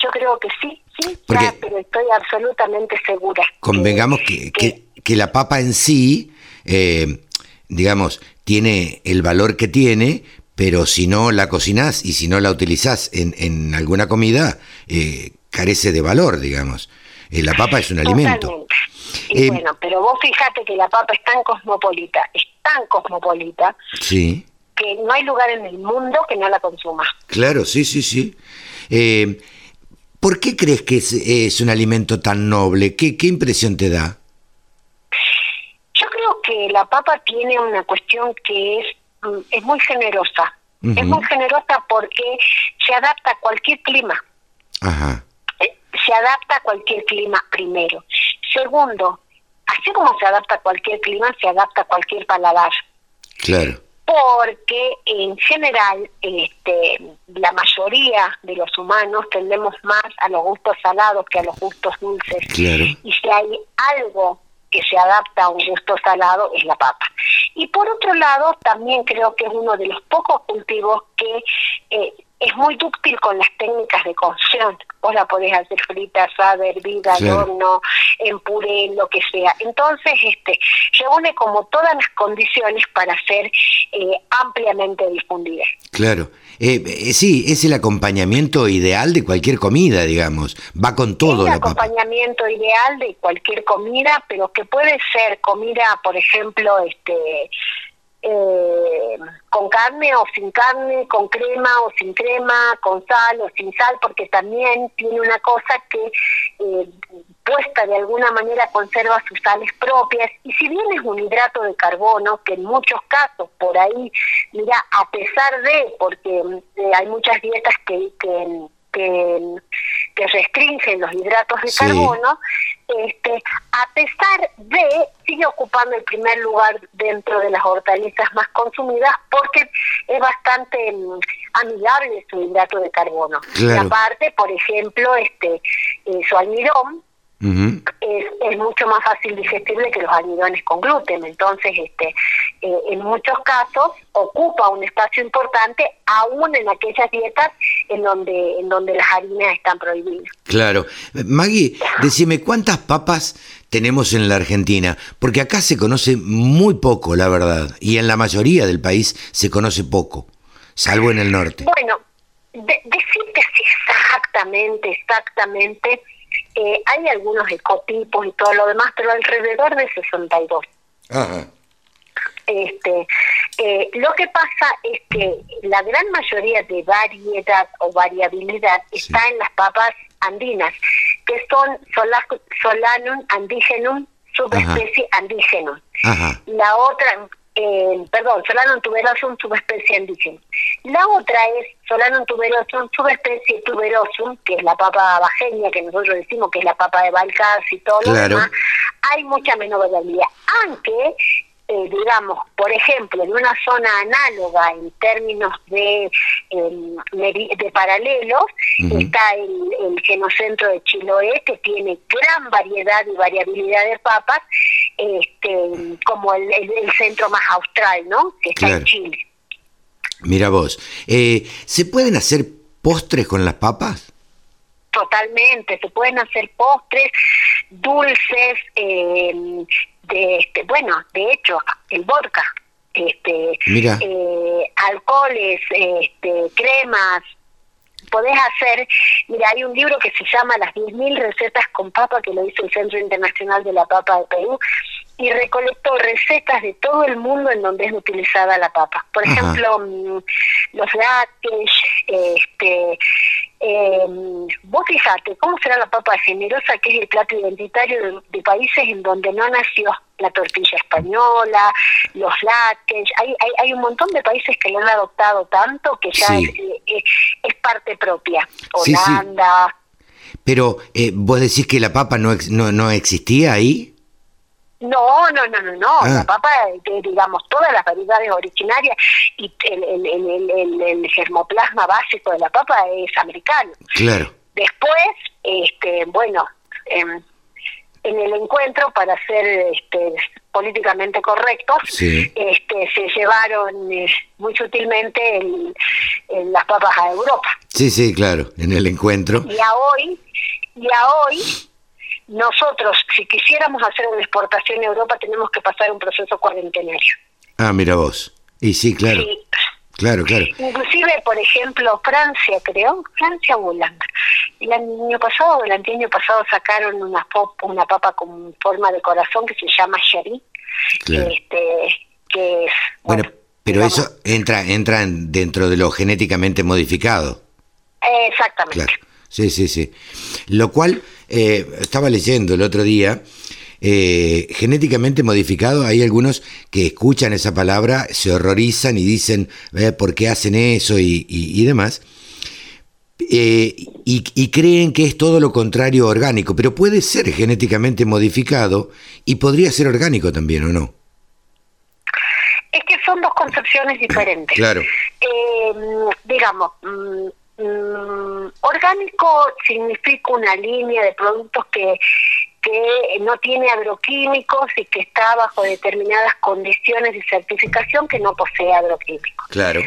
E: yo creo que sí, sí, pero estoy absolutamente segura.
B: Convengamos que, que, que la papa en sí eh, digamos, tiene el valor que tiene, pero si no la cocinás y si no la utilizás en, en alguna comida, eh, carece de valor, digamos. Eh, la papa es un alimento.
E: bueno, pero vos fíjate que la papa es tan cosmopolita, es tan cosmopolita,
B: sí.
E: que no hay lugar en el mundo que no la consuma.
B: Claro, sí, sí, sí. ¿Por qué crees que es, es, un alimento tan noble? ¿Qué, qué impresión te da?
E: Que la papa tiene una cuestión que es, mm, es muy generosa. Es muy generosa porque se adapta a cualquier clima. Eh, se adapta a cualquier clima primero. Segundo, así como se adapta a cualquier clima, se adapta a cualquier paladar.
B: Claro.
E: Porque en general, este, la mayoría de los humanos tendemos más a los gustos salados que a los gustos dulces.
B: Claro.
E: Y si hay algo que se adapta a un gusto salado es la papa. Y por otro lado, también creo que es uno de los pocos cultivos que eh, es muy dúctil con las técnicas de cocción. Vos la podés hacer frita, asada, hervida, al horno, en puré, lo que sea. Entonces, este, reúne como todas las condiciones para ser eh, ampliamente difundida.
B: Claro. Eh, eh, sí, es el acompañamiento ideal de cualquier comida, digamos. Va con todo
E: el acompañamiento ideal de cualquier comida, pero que puede ser comida, por ejemplo, este eh, con carne o sin carne, con crema o sin crema, con sal o sin sal, porque también tiene una cosa que eh, puesta de alguna manera conserva sus sales propias. Y si bien es un hidrato de carbono, que en muchos casos por ahí, mira, a pesar de, porque eh, hay muchas dietas que, que que, que restringen los hidratos de carbono, este, a pesar de, sigue ocupando el primer lugar dentro de las hortalizas más consumidas porque es bastante mm, amigable su hidrato de carbono. Y aparte, por ejemplo, este eh, su almidón, es, es, mucho más fácil digestible que los almidones con gluten. Entonces, este, eh, en muchos casos ocupa un espacio importante, aún en aquellas dietas en donde, en donde las harinas están prohibidas.
B: Claro. Maggie, decime, ¿cuántas papas tenemos en la Argentina? Porque acá se conoce muy poco, la verdad, y en la mayoría del país se conoce poco, salvo en el norte.
E: Bueno, decirte así exactamente, exactamente eh, hay algunos ecotipos y todo lo demás, pero alrededor de 62. Ajá. Este, eh, lo que pasa es que la gran mayoría de variedad o variabilidad está en las papas andinas, que son Solanum andigenum, subespecie andigenum. La otra, eh, perdón, Solanum tuberosum, subespecie andigenum. La otra es Solanum tuberosum, subespecie tuberosum, que es la papa bajeña, que nosotros decimos que es la papa de Balcás y todo lo demás. Hay mucha menor variabilidad, aunque eh, digamos, por ejemplo, en una zona análoga en términos de, em, de paralelos, está el, el, genocentro de Chiloé, que tiene gran variedad y variabilidad de papas, este, como el, el, centro más austral, ¿no? Que está en Chile.
B: Mira vos, eh, ¿se pueden hacer postres con las papas?
E: Totalmente, se pueden hacer postres, dulces, eh, de este, bueno, de hecho, el vodka, este, eh, alcoholes, este, cremas, podés hacer, mira, hay un libro que se llama Las 10.000 recetas con papa, que lo hizo el Centro Internacional de la Papa de Perú, y recolectó recetas de todo el mundo en donde es utilizada la papa. Por ejemplo, mm, los lácteos, este, eh, vos fijate, ¿cómo será la papa generosa, que es el plato identitario de, países en donde no nació la tortilla española, los lácteos? Hay, hay, hay, un montón de países que lo han adoptado tanto que ya es, parte propia. Holanda.
B: Pero eh, vos decís que la papa no, no, no existía ahí.
E: No, no, no, no, no. La ah. papa, digamos, todas las variedades originarias y el, el, el, el, germoplasma básico de la papa es americano.
B: Claro.
E: Después, este, bueno, en, en el encuentro, para ser este, políticamente correctos, este, se llevaron eh, muy sutilmente el, las papas a Europa.
B: Sí, sí, claro, en el encuentro.
E: Y a hoy, y a hoy nosotros, si quisiéramos hacer una exportación a Europa, tenemos que pasar un proceso cuarentenario.
B: Ah, mira vos. Y sí, claro. Claro, claro.
E: Inclusive, por ejemplo, Francia, creo, Francia o Holanda. El año pasado o el año pasado sacaron una, pop, una papa con forma de corazón que se llama Sherry. Este, que es,
B: bueno, pero eso entra, entra dentro de lo genéticamente modificado.
E: exactamente.
B: Sí, sí, sí. Lo cual eh, estaba leyendo el otro día, eh, genéticamente modificado, hay algunos que escuchan esa palabra, se horrorizan y dicen, eh, ¿por qué hacen eso? y, demás. y, creen que es todo lo contrario orgánico, pero puede ser genéticamente modificado y podría ser orgánico también, ¿o no?
E: Es que son dos concepciones diferentes.
B: Claro.
E: digamos, mm, orgánico significa una línea de productos que, que no tiene agroquímicos y que está bajo determinadas condiciones de certificación que no posee agroquímicos.
B: Claro.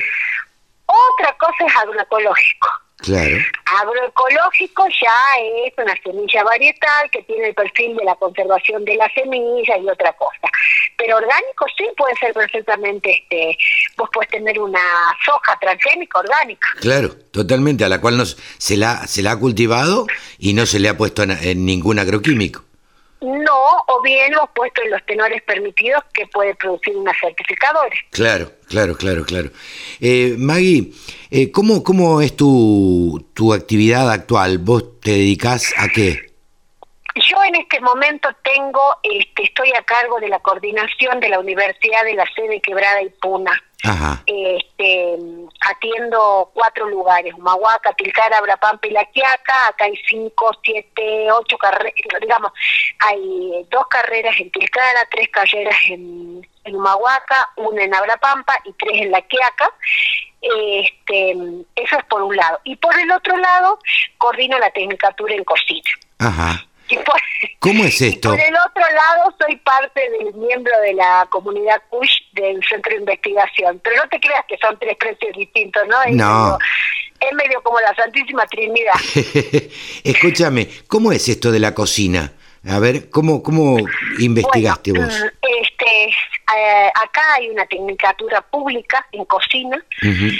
E: Otra cosa es agroecológico.
B: Claro.
E: Agroecológico ya es una semilla varietal que tiene el perfil de la conservación de la semilla y otra cosa. Pero orgánico sí puede ser perfectamente, este, vos puedes tener una soja transgénica orgánica.
B: Claro, totalmente, a la cual nos, se, la, se la ha cultivado y no se le ha puesto en ningún agroquímico.
E: No, o bien lo puesto en los tenores permitidos que puede producir una certificadora.
B: Claro, claro, claro, claro. Eh, Maggie, eh, ¿cómo, ¿cómo es tu, tu actividad actual? ¿Vos te dedicas a qué?
E: Yo en este momento tengo, este, estoy a cargo de la coordinación de la Universidad de la Sede Quebrada y Puna. Este, atiendo cuatro lugares, Humahuaca, Tilcara, Abrapampa y La Quiaca, acá hay cinco, siete, ocho carreras, digamos, hay dos carreras en Tilcara, tres carreras en, en Humahuaca, una en Abrapampa y tres en La Quiaca. Este, eso es por un lado. Y por el otro lado, coordino la tecnicatura en cocina.
B: Ajá. ¿Cómo es esto?
E: por el otro lado, soy parte del miembro de la comunidad CUSH del Centro de Investigación. Pero no te creas que son tres precios distintos, ¿no? Es
B: no.
E: Medio, es medio como la Santísima Trinidad.
B: Escúchame, ¿cómo es esto de la cocina? A ver, ¿cómo, cómo investigaste vos? Mm,
E: este, eh, acá hay una tecnicatura pública en cocina. Eh,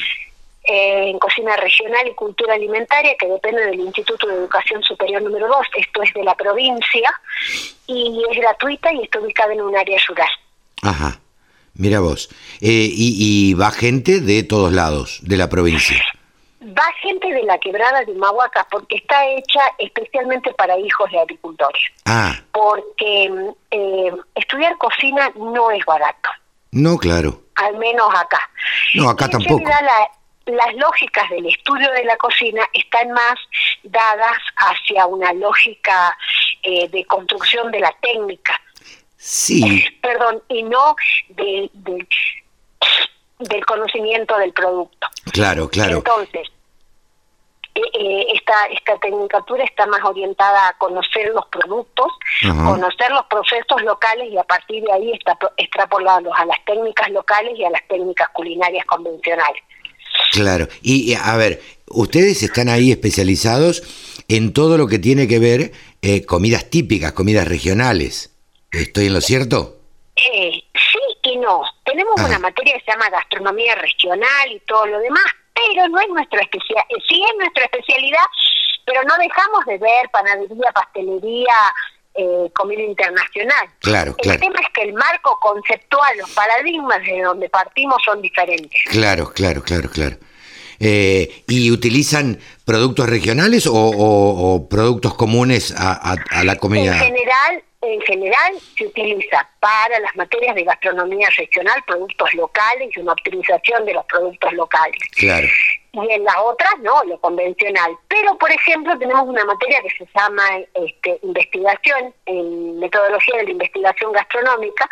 E: en cocina regional y cultura alimentaria, que depende del Instituto de Educación Superior número 2, esto es de la provincia, y es gratuita y está ubicada en un área rural.
B: Ajá, mira vos. Eh, y, va gente de todos lados, de la provincia.
E: Va gente de la quebrada de Mahuaca, porque está hecha especialmente para hijos de agricultores.
B: Ah.
E: Porque eh, estudiar cocina no es barato.
B: No, claro.
E: Al menos acá.
B: No, acá tampoco
E: las lógicas del estudio de la cocina están más dadas hacia una lógica eh, de construcción de la técnica.
B: Sí.
E: Perdón, y no de, del conocimiento del producto.
B: Claro, claro.
E: Entonces, eh, eh, esta, esta tecnicatura está más orientada a conocer los productos, conocer los procesos locales y a partir de ahí está extrapolarlos a las técnicas locales y a las técnicas culinarias convencionales.
B: Claro, y a ver, ustedes están ahí especializados en todo lo que tiene que ver eh, comidas típicas, comidas regionales. ¿Estoy en lo cierto?
E: Eh, sí y no. Tenemos una materia que se llama gastronomía regional y todo lo demás, pero no es nuestra especialidad. Sí es nuestra especialidad, pero no dejamos de ver panadería, pastelería, eh, comida internacional.
B: Claro,
E: el tema es que el marco conceptual, los paradigmas de donde partimos son diferentes.
B: Claro, claro, claro, claro. Eh, ¿Y utilizan productos regionales o, productos comunes a, la comida?
E: En general, en general se utiliza para las materias de gastronomía regional productos locales y una optimización de los productos locales.
B: Claro
E: y en las otras no, lo convencional. Pero, por ejemplo, tenemos una materia que se llama este, investigación, en metodología de la investigación gastronómica,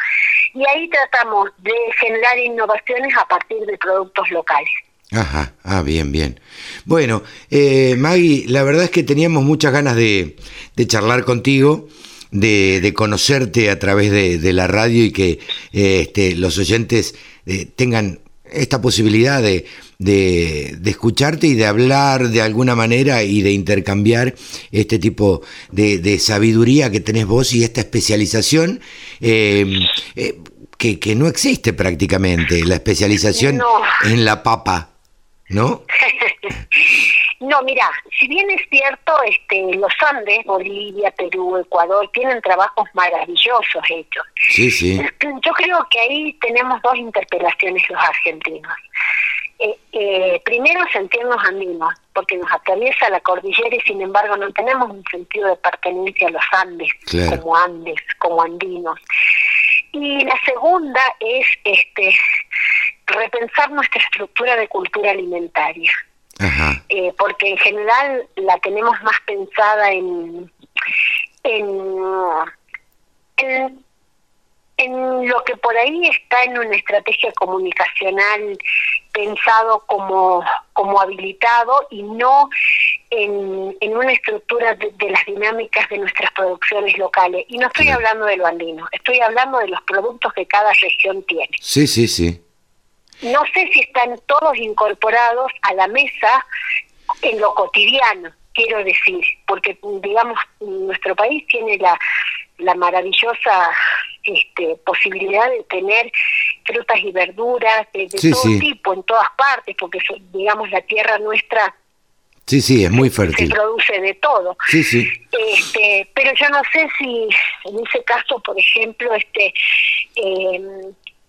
E: y ahí tratamos de generar innovaciones a partir de productos locales.
B: Ajá, ah, bien, bien. Bueno, eh, Maggie, la verdad es que teníamos muchas ganas de, de charlar contigo. De, de, conocerte a través de, de la radio y que eh, este, los oyentes eh, tengan esta posibilidad de, de, escucharte y de hablar de alguna manera y de intercambiar este tipo de, sabiduría que tenés vos y esta especialización em, eh, que, que, no existe prácticamente, la especialización en la papa, ¿no?
E: No, mira, si bien es cierto, este, los Andes, Bolivia, Perú, Ecuador, tienen trabajos maravillosos hechos.
B: Sí, sí.
E: Yo creo que ahí tenemos dos interpelaciones los argentinos. Eh, eh, primero sentirnos andinos, porque nos atraviesa la cordillera y sin embargo no tenemos un sentido de pertenencia a los Andes, como Andes, como andinos. Y la segunda es este repensar nuestra estructura de cultura alimentaria. Eh, porque en general la tenemos más pensada en, en, en, en lo que por ahí está en una estrategia comunicacional pensado como, como habilitado y no en, en una estructura de, las dinámicas de nuestras producciones locales. Y no estoy hablando de lo andino, estoy hablando de los productos que cada región tiene.
B: Sí, sí, sí.
E: No sé si están todos incorporados a la mesa en lo cotidiano, quiero decir, porque digamos nuestro país tiene la, la maravillosa este, posibilidad de tener frutas y verduras de, todo tipo en todas partes, porque digamos la tierra nuestra
B: Sí, sí, es muy fértil.
E: Se produce de todo.
B: Sí, sí.
E: Este, pero yo no sé si en ese caso, por ejemplo, este, eh,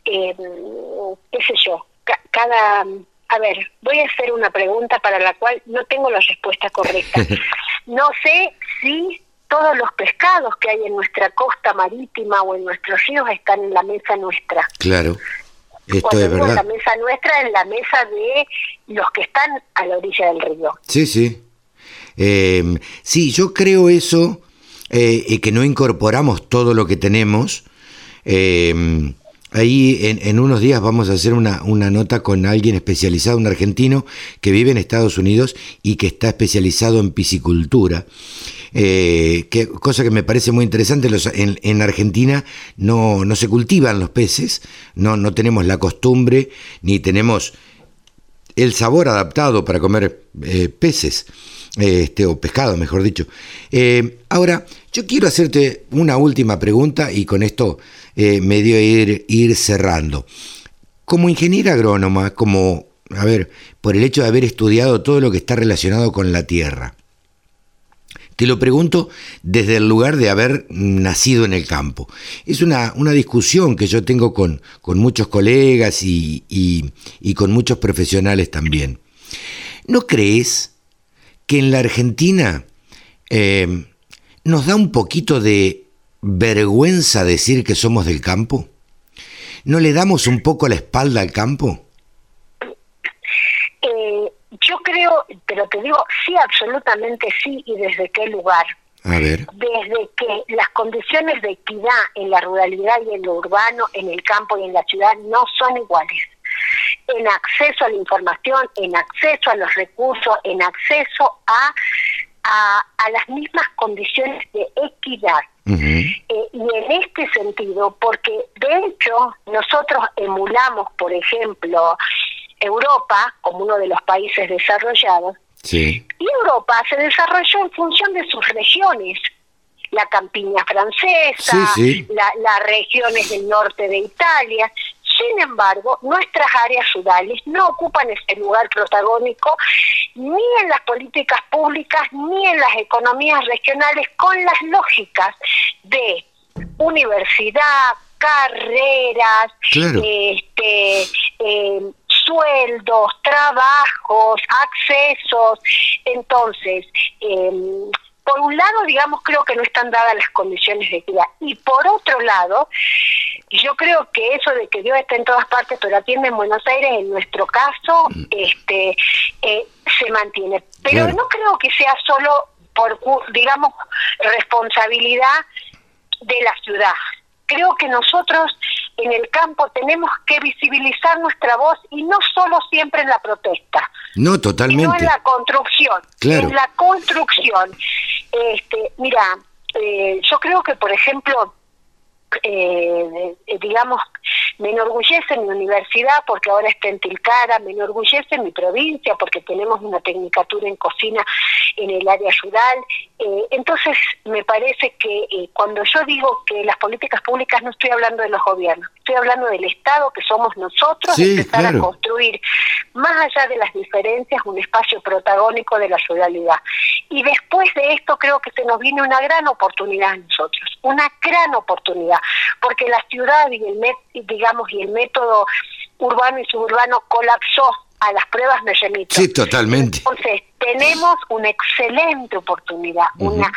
E: qué sé yo, cada, a ver, voy a hacer una pregunta para la cual no tengo la respuesta correcta. no sé si todos los pescados que hay en nuestra costa marítima o en nuestros ríos están en la mesa nuestra.
B: Claro. Esto es verdad.
E: La mesa nuestra en la mesa de los que están a la orilla del río.
B: Sí, sí. Em, sí, yo creo eso, eh, que no incorporamos todo lo que tenemos. Em, ahí en, en, unos días vamos a hacer una, una, nota con alguien especializado, un argentino que vive en Estados Unidos y que está especializado en piscicultura eh, que, cosa que me parece muy interesante, en, en, Argentina no, no se cultivan los peces, no, no tenemos la costumbre ni tenemos el sabor adaptado para comer eh, peces, este, o pescado, mejor dicho. Eh, ahora, yo quiero hacerte una última pregunta y con esto eh, me dio ir, cerrando. Como ingeniera agrónoma, como, a ver, por el hecho de haber estudiado todo lo que está relacionado con la tierra, te lo pregunto desde el lugar de haber nacido en el campo. Es una, una discusión que yo tengo con, con muchos colegas y, y, con muchos profesionales también. ¿No crees que en la Argentina eh, nos da un poquito de vergüenza decir que somos del campo? ¿No le damos un poco la espalda al campo?
E: Yo creo, pero te digo, sí, absolutamente sí, y desde qué lugar.
B: A ver.
E: Desde que las condiciones de equidad en la ruralidad y en lo urbano, en el campo y en la ciudad no son iguales. En acceso a la información, en acceso a los recursos, en acceso a, a, las mismas condiciones de equidad. Eh, y en este sentido, porque de hecho nosotros emulamos, por ejemplo, Europa como uno de los países desarrollados.
B: Y
E: Europa se desarrolló en función de sus regiones. La campiña francesa, las regiones del norte de Italia. Sin embargo, nuestras áreas rurales no ocupan ese lugar protagónico ni en las políticas públicas ni en las economías regionales con las lógicas de universidad, carreras, este, eh, sueldos, trabajos, accesos. Entonces, em, por un lado, digamos, creo que no están dadas las condiciones de equidad. Y por otro lado, yo creo que eso de que Dios está en todas partes, pero atiende en Buenos Aires, en nuestro caso, mm. este eh, se mantiene. Pero no creo que sea solo por, digamos, responsabilidad de la ciudad. Creo que nosotros en el campo tenemos que visibilizar nuestra voz y no solo siempre en la protesta.
B: No, totalmente. Sino
E: en la construcción.
B: Claro.
E: En la construcción. Este, mira, eh, yo creo que, por ejemplo, eh, digamos, me enorgullece mi universidad porque ahora está en Tilcara, me enorgullece mi provincia porque tenemos una tecnicatura en cocina en el área rural. Eh, entonces, me parece que eh, cuando yo digo que las políticas públicas no estoy hablando de los gobiernos, estoy hablando del Estado que somos nosotros, empezar a construir, más allá de las diferencias, un espacio protagónico de la ruralidad. Y después de esto creo que se nos viene una gran oportunidad a nosotros, una gran oportunidad, porque la ciudad y el, digamos, y el método urbano y suburbano colapsó a las pruebas me remito.
B: Sí, totalmente.
E: Entonces, tenemos una excelente oportunidad, una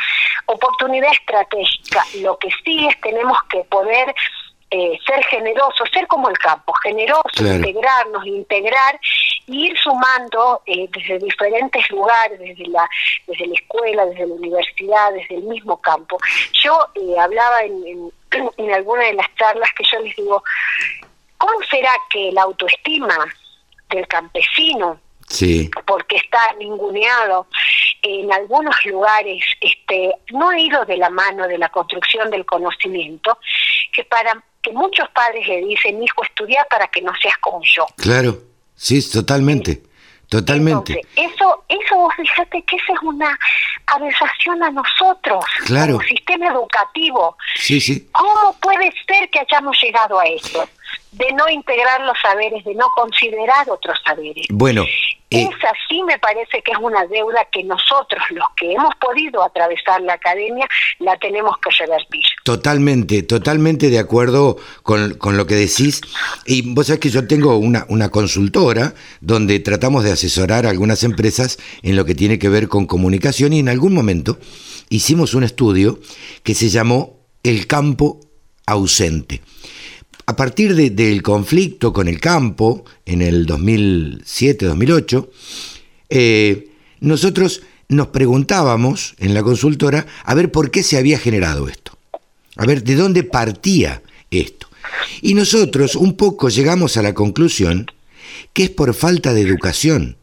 E: oportunidad estratégica. Lo que sí es tenemos que poder eh, ser generosos, ser como el campo, generosos, integrarnos, integrar ir sumando eh, desde diferentes lugares, desde la, desde la escuela, desde la universidad, desde el mismo campo. Yo eh, hablaba en, en, en alguna de las charlas que yo les digo, ¿cómo será que la autoestima del campesino,
B: sí.
E: porque está ninguneado en algunos lugares, este, no ha ido de la mano de la construcción del conocimiento, que para que muchos padres le dicen, hijo, estudia para que no seas como yo.
B: Claro, sí, totalmente. Totalmente.
E: eso, eso vos fíjate que esa es una aberración a nosotros,
B: claro.
E: como sistema educativo.
B: Sí, sí.
E: ¿Cómo puede ser que hayamos llegado a esto? De no integrar los saberes, de no considerar otros saberes.
B: Bueno,
E: eh, Esa sí me parece que es una deuda que nosotros, los que hemos podido atravesar la academia, la tenemos que revertir.
B: Totalmente, totalmente de acuerdo con, con lo que decís. Y vos sabés que yo tengo una, una consultora donde tratamos de asesorar a algunas empresas en lo que tiene que ver con comunicación y en algún momento hicimos un estudio que se llamó El campo ausente a partir del conflicto con el campo en el 2007-2008, eh, nosotros nos preguntábamos en la consultora a ver por qué se había generado esto, a ver de dónde partía esto. Y nosotros un poco llegamos a la conclusión que es por falta de educación,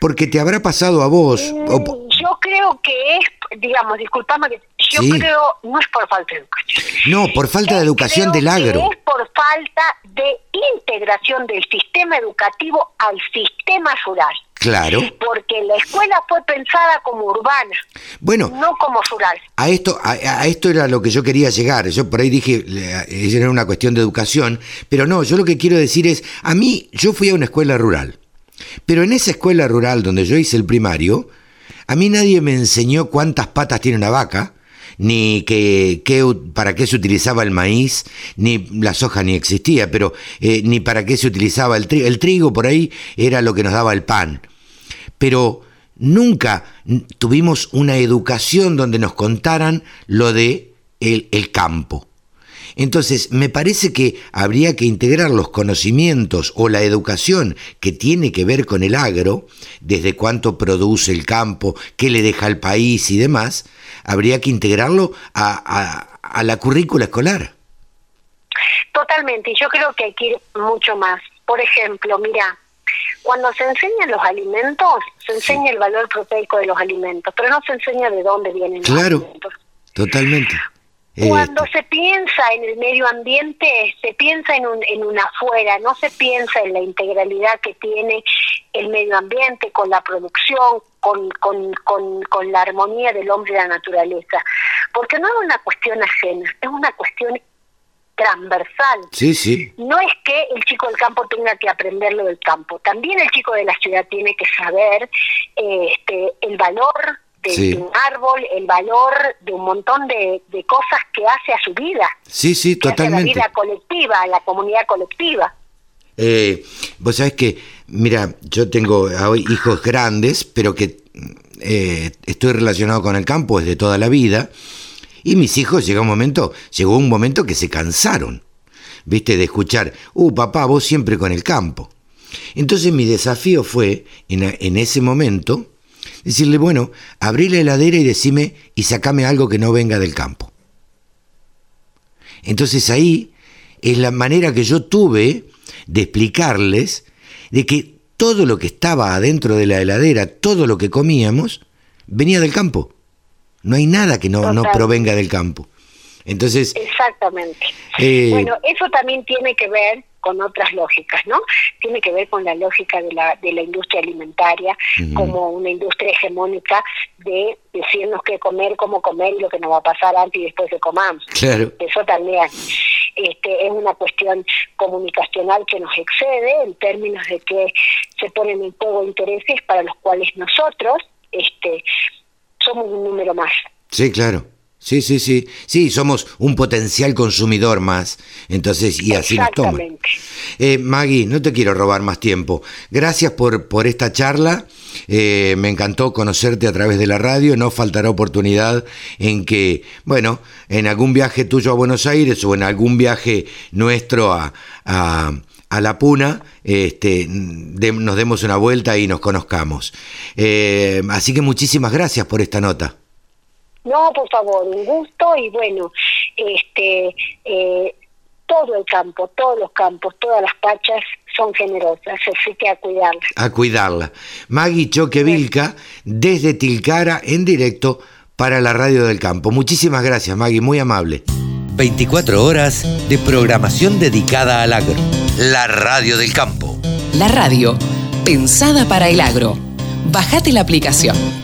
B: porque te habrá pasado a vos...
E: Mm, yo creo que es, digamos, disculpame que yo creo, no es por falta de educación.
B: No, por falta de educación del agro.
E: es por falta de integración del sistema educativo al sistema rural.
B: Claro.
E: Porque la escuela fue pensada como urbana.
B: Bueno.
E: No como rural.
B: A esto, a, esto era lo que yo quería llegar. Yo por ahí dije, era una cuestión de educación, pero no, yo lo que quiero decir es, a mí, yo fui a una escuela rural. Pero en esa escuela rural donde yo hice el primario, a mí nadie me enseñó cuántas patas tiene una vaca, ni que, para qué se utilizaba el maíz, ni la soja ni existía, pero eh, ni para qué se utilizaba el trigo. El trigo por ahí era lo que nos daba el pan. Pero nunca tuvimos una educación donde nos contaran lo de el campo. Entonces, me parece que habría que integrar los conocimientos o la educación que tiene que ver con el agro, desde cuánto produce el campo, qué le deja al país y demás, habría que integrarlo a, la currícula escolar.
E: Totalmente, y yo creo que hay que ir mucho más. Por ejemplo, mira, cuando se enseñan los alimentos, se enseña el valor proteico de los alimentos, pero no se enseña de dónde vienen
B: los alimentos. Totalmente.
E: Cuando se piensa en el medio ambiente, se piensa en un, en un afuera, no se piensa en la integralidad que tiene el medio ambiente con la producción, con, con, con, con la armonía del hombre y la naturaleza. Porque no es una cuestión ajena, es una cuestión transversal.
B: Sí, sí.
E: No es que el chico del campo tenga que aprender lo del campo, también el chico de la ciudad tiene que saber este, el valor de, un árbol, el valor de un montón de, cosas que hace a su vida.
B: Sí, sí, totalmente.
E: a la vida colectiva, a la comunidad colectiva.
B: Eh, vos sabés que, mira, yo tengo hijos grandes, pero que eh, estoy relacionado con el campo desde toda la vida. Y mis hijos llegó un momento, llegó un momento que se cansaron, viste, de escuchar, uh, papá, vos siempre con el campo. Entonces mi desafío fue, en, en ese momento, Decirle, bueno, abrí la heladera y decime y sacame algo que no venga del campo. Entonces ahí es la manera que yo tuve de explicarles de que todo lo que estaba adentro de la heladera, todo lo que comíamos, venía del campo. No hay nada que no, no provenga del campo. Entonces.
E: Exactamente. Eh, bueno, eso también tiene que ver con otras lógicas, ¿no? Tiene que ver con la lógica de la, de la industria alimentaria como una industria hegemónica de decirnos qué comer, cómo comer y lo que nos va a pasar antes y después de comamos.
B: Claro.
E: Eso también este, es una cuestión comunicacional que nos excede en términos de que se ponen en juego intereses para los cuales nosotros este, somos un número más.
B: Sí, claro. Sí, sí, sí. Sí, somos un potencial consumidor más. Entonces, y así nos toma. Eh, Maggie, no te quiero robar más tiempo. Gracias por, por esta charla. Eh, me encantó conocerte a través de la radio. No faltará oportunidad en que, bueno, en algún viaje tuyo a Buenos Aires o en algún viaje nuestro a, a, La Puna, este, nos demos una vuelta y nos conozcamos. Eh, así que muchísimas gracias por esta nota.
E: No, por favor, un gusto y bueno, este, eh, todo el campo, todos los campos, todas las pachas son generosas, así que a cuidarla.
B: A cuidarla. Maggie Choquevilca, desde Tilcara, en directo para la Radio del Campo. Muchísimas gracias, Maggie, muy amable. 24 horas de programación dedicada al agro. La Radio del Campo.
D: La radio pensada para el agro. Bajate la aplicación.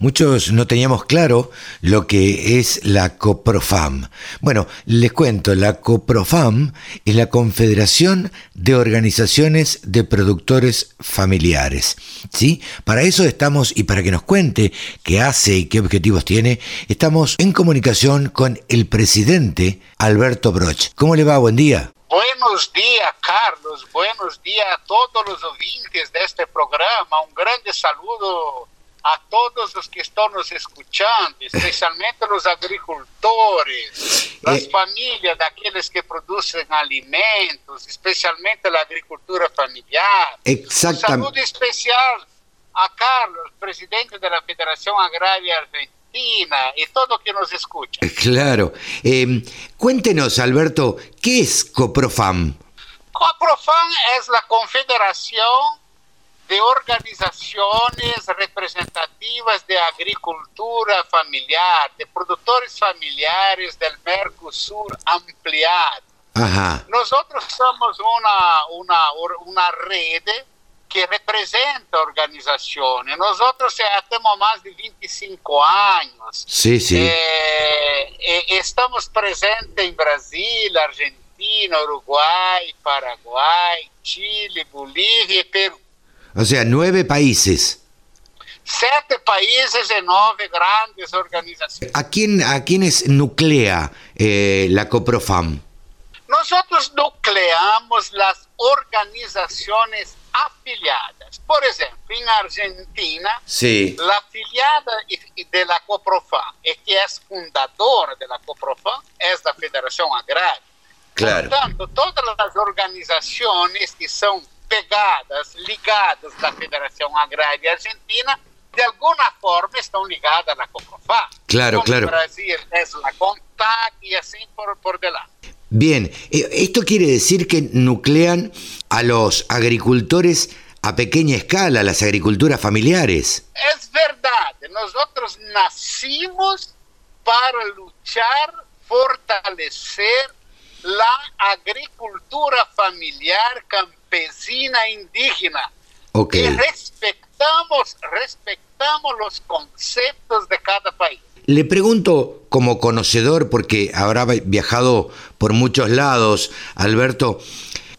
B: Muchos no teníamos claro lo que es la COPROFAM. Bueno, les cuento, la COPROFAM es la Confederación de Organizaciones de Productores Familiares. ¿Sí? Para eso estamos y para que nos cuente qué hace y qué objetivos tiene, estamos en comunicación con el presidente Alberto Broch. ¿Cómo le va? Buen día.
F: Buenos días, Carlos. Buenos días a todos los oyentes de este programa. Un grande saludo a todos los que están nos escuchando, especialmente los agricultores, las eh, familias de aquellos que producen alimentos, especialmente la agricultura familiar.
B: Exactamente.
F: Un saludo especial a Carlos, presidente de la Federación Agraria Argentina y todo que nos escucha.
B: Claro. Eh, cuéntenos, Alberto, ¿qué es COPROFAM?
F: COPROFAM es la confederación de organizaciones representativas de agricultura familiar, de productores familiares del Mercosur ampliado. Nosotros somos una, una, una red que representa organizaciones. Nosotros tenemos más de 25 años.
B: Sí, sí.
F: Eh, eh, estamos presentes en Brasil, Argentina, Uruguay, Paraguay, Chile, Bolivia y Perú.
B: O sea, nueve países.
F: Siete países y nueve grandes organizaciones.
B: ¿A, quién, a quiénes nuclea eh, la COPROFAM?
F: Nosotros nucleamos las organizaciones afiliadas. Por ejemplo, en Argentina,
B: sí.
F: la afiliada de la COPROFAM, que es fundadora de la COPROFAM, es la Federación Agraria.
B: Claro.
F: Por tanto, todas las organizaciones que son pegadas, ligadas da Federação Agrária Argentina, de alguma forma estão ligadas à COPROFA.
B: Claro,
F: Como
B: claro.
F: Brasil es la CONTAC y así por, por delante.
B: Bien, eh, esto quiere decir que nuclean a los agricultores a pequeña escala, las agriculturas familiares.
F: Es verdad, nosotros nacimos para luchar, fortalecer la agricultura familiar campesina indígena.
B: Okay.
F: Y respetamos, respetamos los conceptos de cada país.
B: Le pregunto como conocedor, porque habrá viajado por muchos lados, Alberto,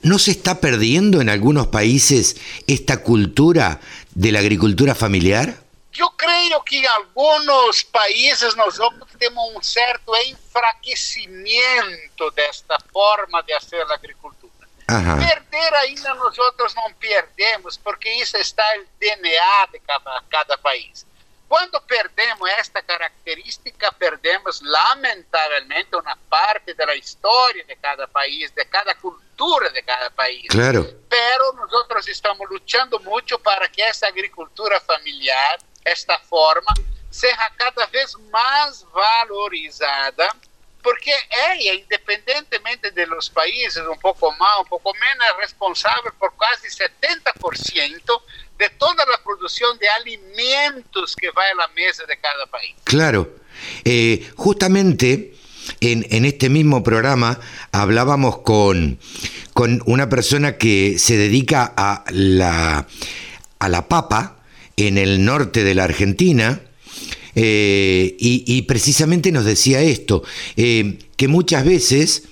B: ¿no se está perdiendo en algunos países esta cultura de la agricultura familiar?
F: Yo creo que en algunos países nosotros tenemos un cierto enfraquecimiento de esta forma de hacer la agricultura.
B: Ajá.
F: Perder ainda nosotros no perdemos, porque isso está el DNA de cada, cada país. Quando perdemos esta característica, perdemos lamentavelmente uma parte da história de cada país, de cada cultura de cada país.
B: Claro.
F: Pero nosotros estamos luchando muito para que essa agricultura familiar, esta forma, seja cada vez mais valorizada porque ella, independientemente de los países, un poco más, un poco menos, es responsable por casi 70% de toda la producción de alimentos que va a la mesa de cada país.
B: Claro, eh, justamente en, en, este mismo programa hablábamos con, con una persona que se dedica a la, a la papa en el norte de la Argentina, eh, y, precisamente nos decía esto, eh, que muchas veces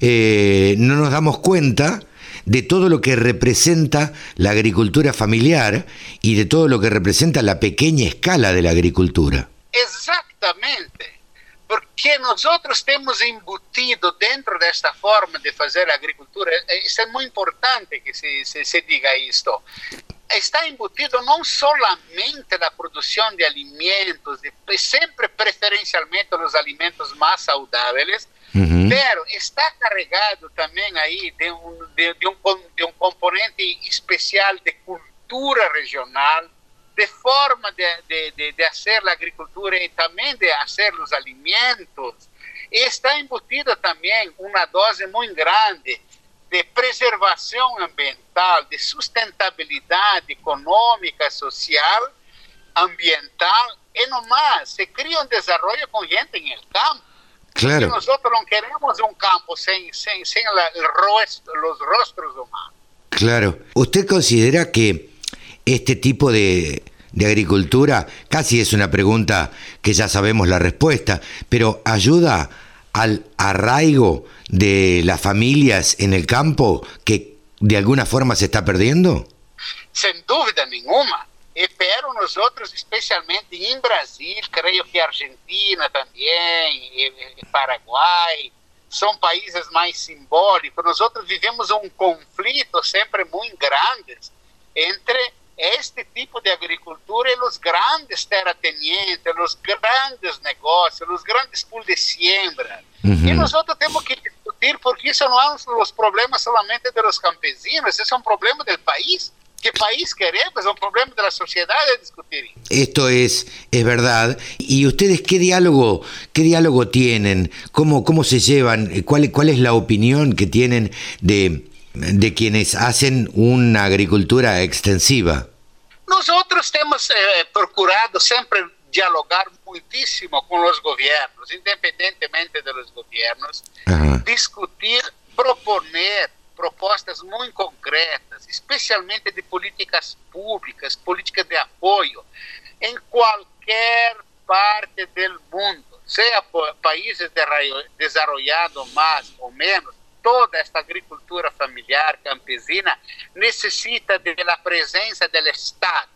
B: eh, no nos damos cuenta de todo lo que representa la agricultura familiar y de todo lo que representa la pequeña escala de la agricultura.
F: Exactamente. Porque nosotros temos embutido dentro de esta forma de fazer agricultura, é muito importante que se, se, se diga isto. Está embutido não solamente na produção de alimentos, de, sempre preferencialmente os alimentos mais saudáveis, uhum. pero está carregado também aí de um, de, de, um, de um componente especial de cultura regional, de forma de, de, de, de fazer a agricultura e também de fazer os alimentos. E está embutida também uma dose muito grande de preservação ambiental, de sustentabilidade econômica, social, ambiental, e no mais, se cria um desenvolvimento com gente no campo.
B: Claro.
F: Nós não queremos um campo sem, sem la, el rostro, los rostros humanos.
B: Claro. ¿Usted considera que este tipo de, de agricultura? Casi es una pregunta que ya sabemos la respuesta, pero ayuda al arraigo de las familias en el campo que de alguna forma se está perdiendo?
F: Dúvida nenhuma. E pero nosotros, especialmente em Brasil, creio que Argentina também, e, e Paraguai, são países mais simbólicos. Nós vivemos um conflito sempre muito grande entre este tipo de agricultura e os grandes terratenientes, os grandes negócios, os grandes pools de siembra. Uhum. E nós temos que discutir, porque isso não são os problemas solamente dos campesinos, esse é um problema do país. ¿Qué país queremos? Es un problema de la sociedad de discutir.
B: Esto es, es verdad. ¿Y ustedes qué diálogo, qué diálogo tienen? ¿Cómo, cómo se llevan? ¿Cuál, ¿Cuál es la opinión que tienen de, de quienes hacen una agricultura extensiva?
F: Nosotros hemos eh, procurado siempre dialogar muchísimo con los gobiernos, independientemente de los gobiernos, Ajá. discutir, proponer propostas muito concretas, especialmente de políticas públicas, políticas de apoio, em qualquer parte do mundo, seja países desenvolvidos mais ou menos, toda esta agricultura familiar campesina necessita da presença do Estado.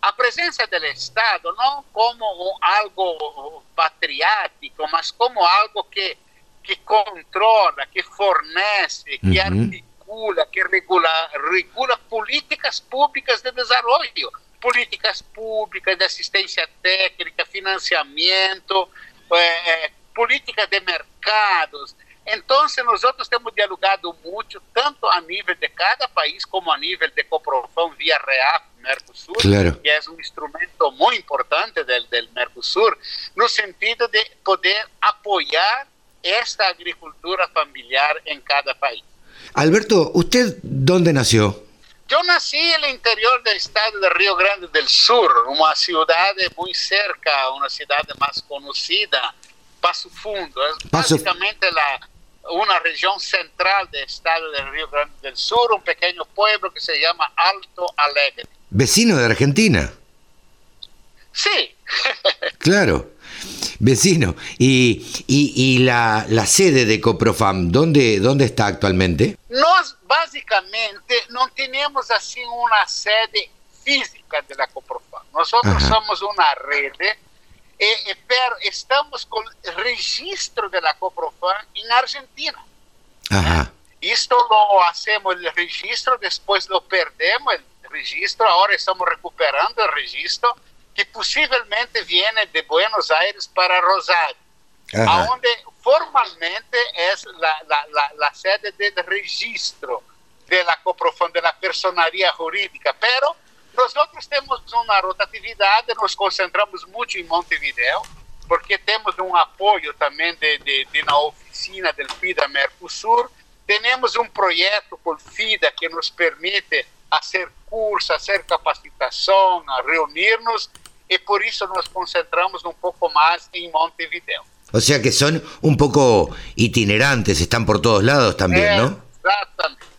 F: A presença do Estado não como algo patriático, mas como algo que que controla, que fornece, que uhum. articula, que regula, regula políticas públicas de desenvolvimento, políticas públicas de assistência técnica, financiamento, eh, política de mercados. Então, nós temos dialogado muito, tanto a nível de cada país, como a nível de Coprofão via REAP, Mercosul, claro. que é um instrumento muito importante do, do Mercosul, no sentido de poder apoiar esta agricultura familiar en cada país.
B: Alberto, ¿usted dónde nació?
F: Yo nací en el interior del estado de Río Grande del Sur, una ciudad muy cerca, una ciudad más conocida, Paso Fundo. Es Paso... básicamente la, una región central del estado de Río Grande del Sur, un pequeño pueblo que se llama Alto Alegre.
B: ¿Vecino de Argentina?
F: Sí.
B: claro. Vecino, y, y, y la, la, sede de Coprofam, ¿dónde, ¿dónde está actualmente?
F: Nós, basicamente, não temos assim uma sede física da Coprofam. Nós somos uma rede, e, e, pero estamos com registro da Coprofam em Argentina.
B: Ajá.
F: Isto lo hacemos o registro, depois lo perdemos o registro, agora estamos recuperando o registro que possivelmente viene de Buenos Aires para Rosario, Ajá. onde formalmente é la, la, la, la sede del registro de la coprofam, de la personaria jurídica, pero nós temos uma rotatividade, nos concentramos muito em Montevideo, porque temos um apoio também de, de, de na oficina do FIDA Mercosur, temos um projeto por FIDA que nos permite fazer cursos, fazer capacitação, reunir-nos y por eso nos concentramos un poco más en Montevideo.
B: O sea que son un poco itinerantes, están por todos lados también, ¿no?
F: Exactamente.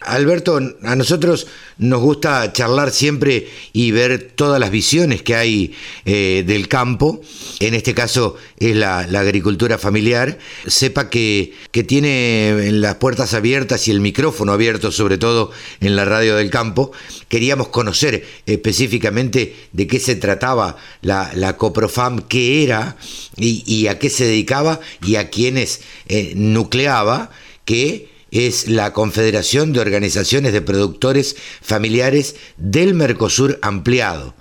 B: Alberto, a nosotros nos gusta charlar siempre y ver todas las visiones que hay eh, del campo. En este caso es la, agricultura familiar. Sepa que, que, tiene las puertas abiertas y el micrófono abierto, sobre todo en la radio del campo. Queríamos conocer específicamente de qué se trataba la, Coprofam, qué era y, a qué se dedicaba y a quiénes eh, nucleaba, que es la Confederación de Organizaciones de Productores Familiares del Mercosur ampliado,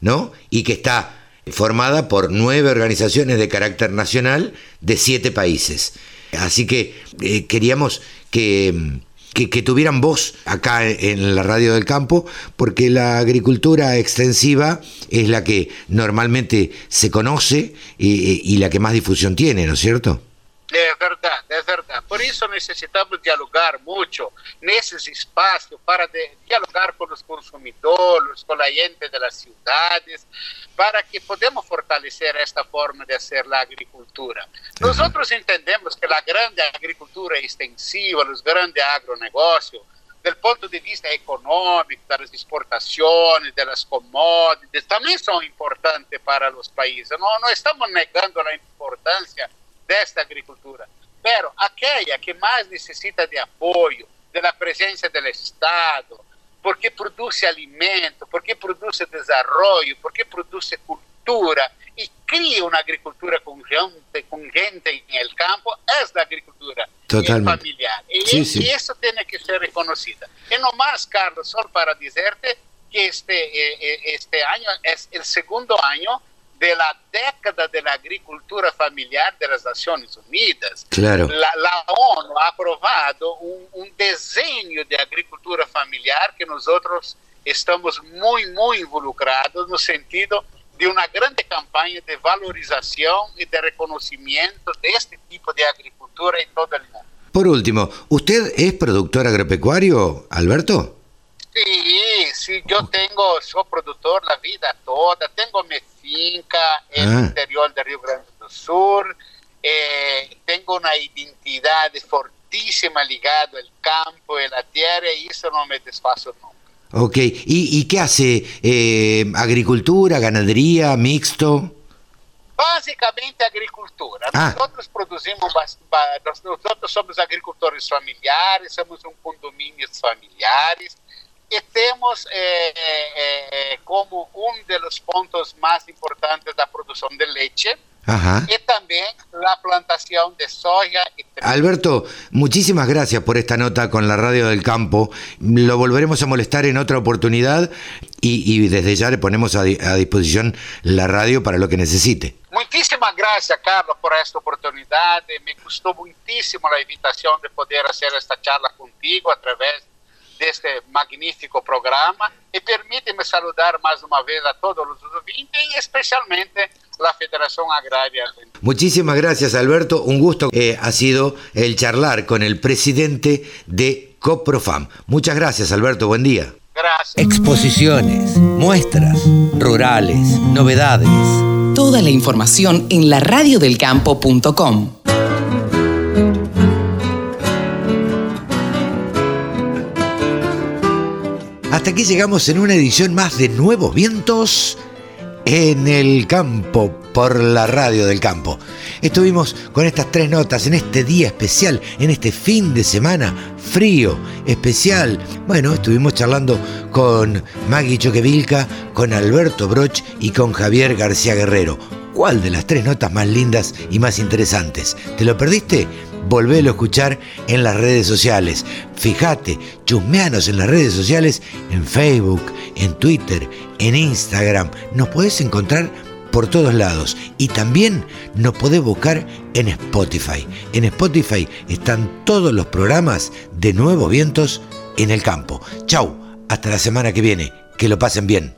B: ¿no? Y que está formada por nueve organizaciones de carácter nacional de siete países. Así que eh, queríamos que, que, tuvieran voz acá en la radio del campo, porque la agricultura extensiva es la que normalmente se conoce y, y la que más difusión tiene, ¿no es cierto?
F: É verdade, é verdade. Por isso necessitamos dialogar muito nesses espaços para de, dialogar com os consumidores, com a gente das cidades, para que podemos fortalecer esta forma de fazer a agricultura. Uhum. Nós outros entendemos que a grande agricultura extensiva, os grandes agronegócios, del punto de vista las exportaciones, de las commodities, también son importantes para los países. No, no estamos negando la importancia de esta agricultura, pero aquella que más necesita de apoyo, de la presencia del Estado, porque produce alimento, porque produce desarrollo, porque produce cultura y cría una agricultura con gente, con gente en el campo, es la agricultura familiar. Y, eso tiene que ser reconocido. Y no más, Carlos, solo para decirte que este, eh, eh, este año es el segundo año de la década de la agricultura familiar de las Naciones Unidas.
B: Claro.
F: La, ONU ha aprobado un, un, diseño de agricultura familiar que nosotros estamos muy, muy involucrados no sentido de una grande campaña de valorización y de reconocimiento de este tipo de agricultura en todo el mundo.
B: Por último, ¿usted es productor agropecuario, Alberto?
F: Sí, sí, yo tengo, soy productor la vida toda, tengo mi finca en el ah. interior del Río Grande do Sur, eh, tengo una identidad fortísima ligada al campo y la tierra y eso no me desfaso nunca.
B: Ok, ¿y, qué hace? Eh, ¿Agricultura, ganadería, mixto?
F: Básicamente agricultura. Ah. Nosotros producimos, nosotros somos agricultores familiares, somos un condominio familiares, y tenemos eh, eh, eh, como uno de los puntos más importantes la producción de leche y también la plantación de soya. Y
B: Alberto, muchísimas gracias por esta nota con la radio del campo. Lo volveremos a molestar en otra oportunidad y, desde ya le ponemos a, a, disposición la radio para lo que necesite.
F: Muchísimas gracias, Carlos, por esta oportunidad. Me gustó muchísimo la invitación de poder hacer esta charla contigo a través de este magnífico programa y permíteme saludar más una vez a todos los oyentes y especialmente la Federación Agraria
B: Muchísimas gracias Alberto, un gusto eh, ha sido el charlar con el presidente de Coprofam. Muchas gracias Alberto, buen día.
F: Gracias.
B: Exposiciones, muestras, rurales, novedades.
D: Toda la información en la
B: Hasta aquí llegamos en una edición más de Nuevos Vientos en el campo por la radio del campo. Estuvimos con estas tres notas en este día especial, en este fin de semana frío, especial. Bueno, estuvimos charlando con Maggie Choquevilca, con Alberto Broch y con Javier García Guerrero. ¿Cuál de las tres notas más lindas y más interesantes? ¿Te lo perdiste? Volvelo a escuchar en las redes sociales. Fíjate, chusmeanos en las redes sociales, en Facebook, en Twitter, en Instagram. Nos podés encontrar por todos lados y también nos podés buscar en Spotify. En Spotify están todos los programas de Nuevos Vientos en el campo. Chau, hasta la semana que viene. Que lo pasen bien.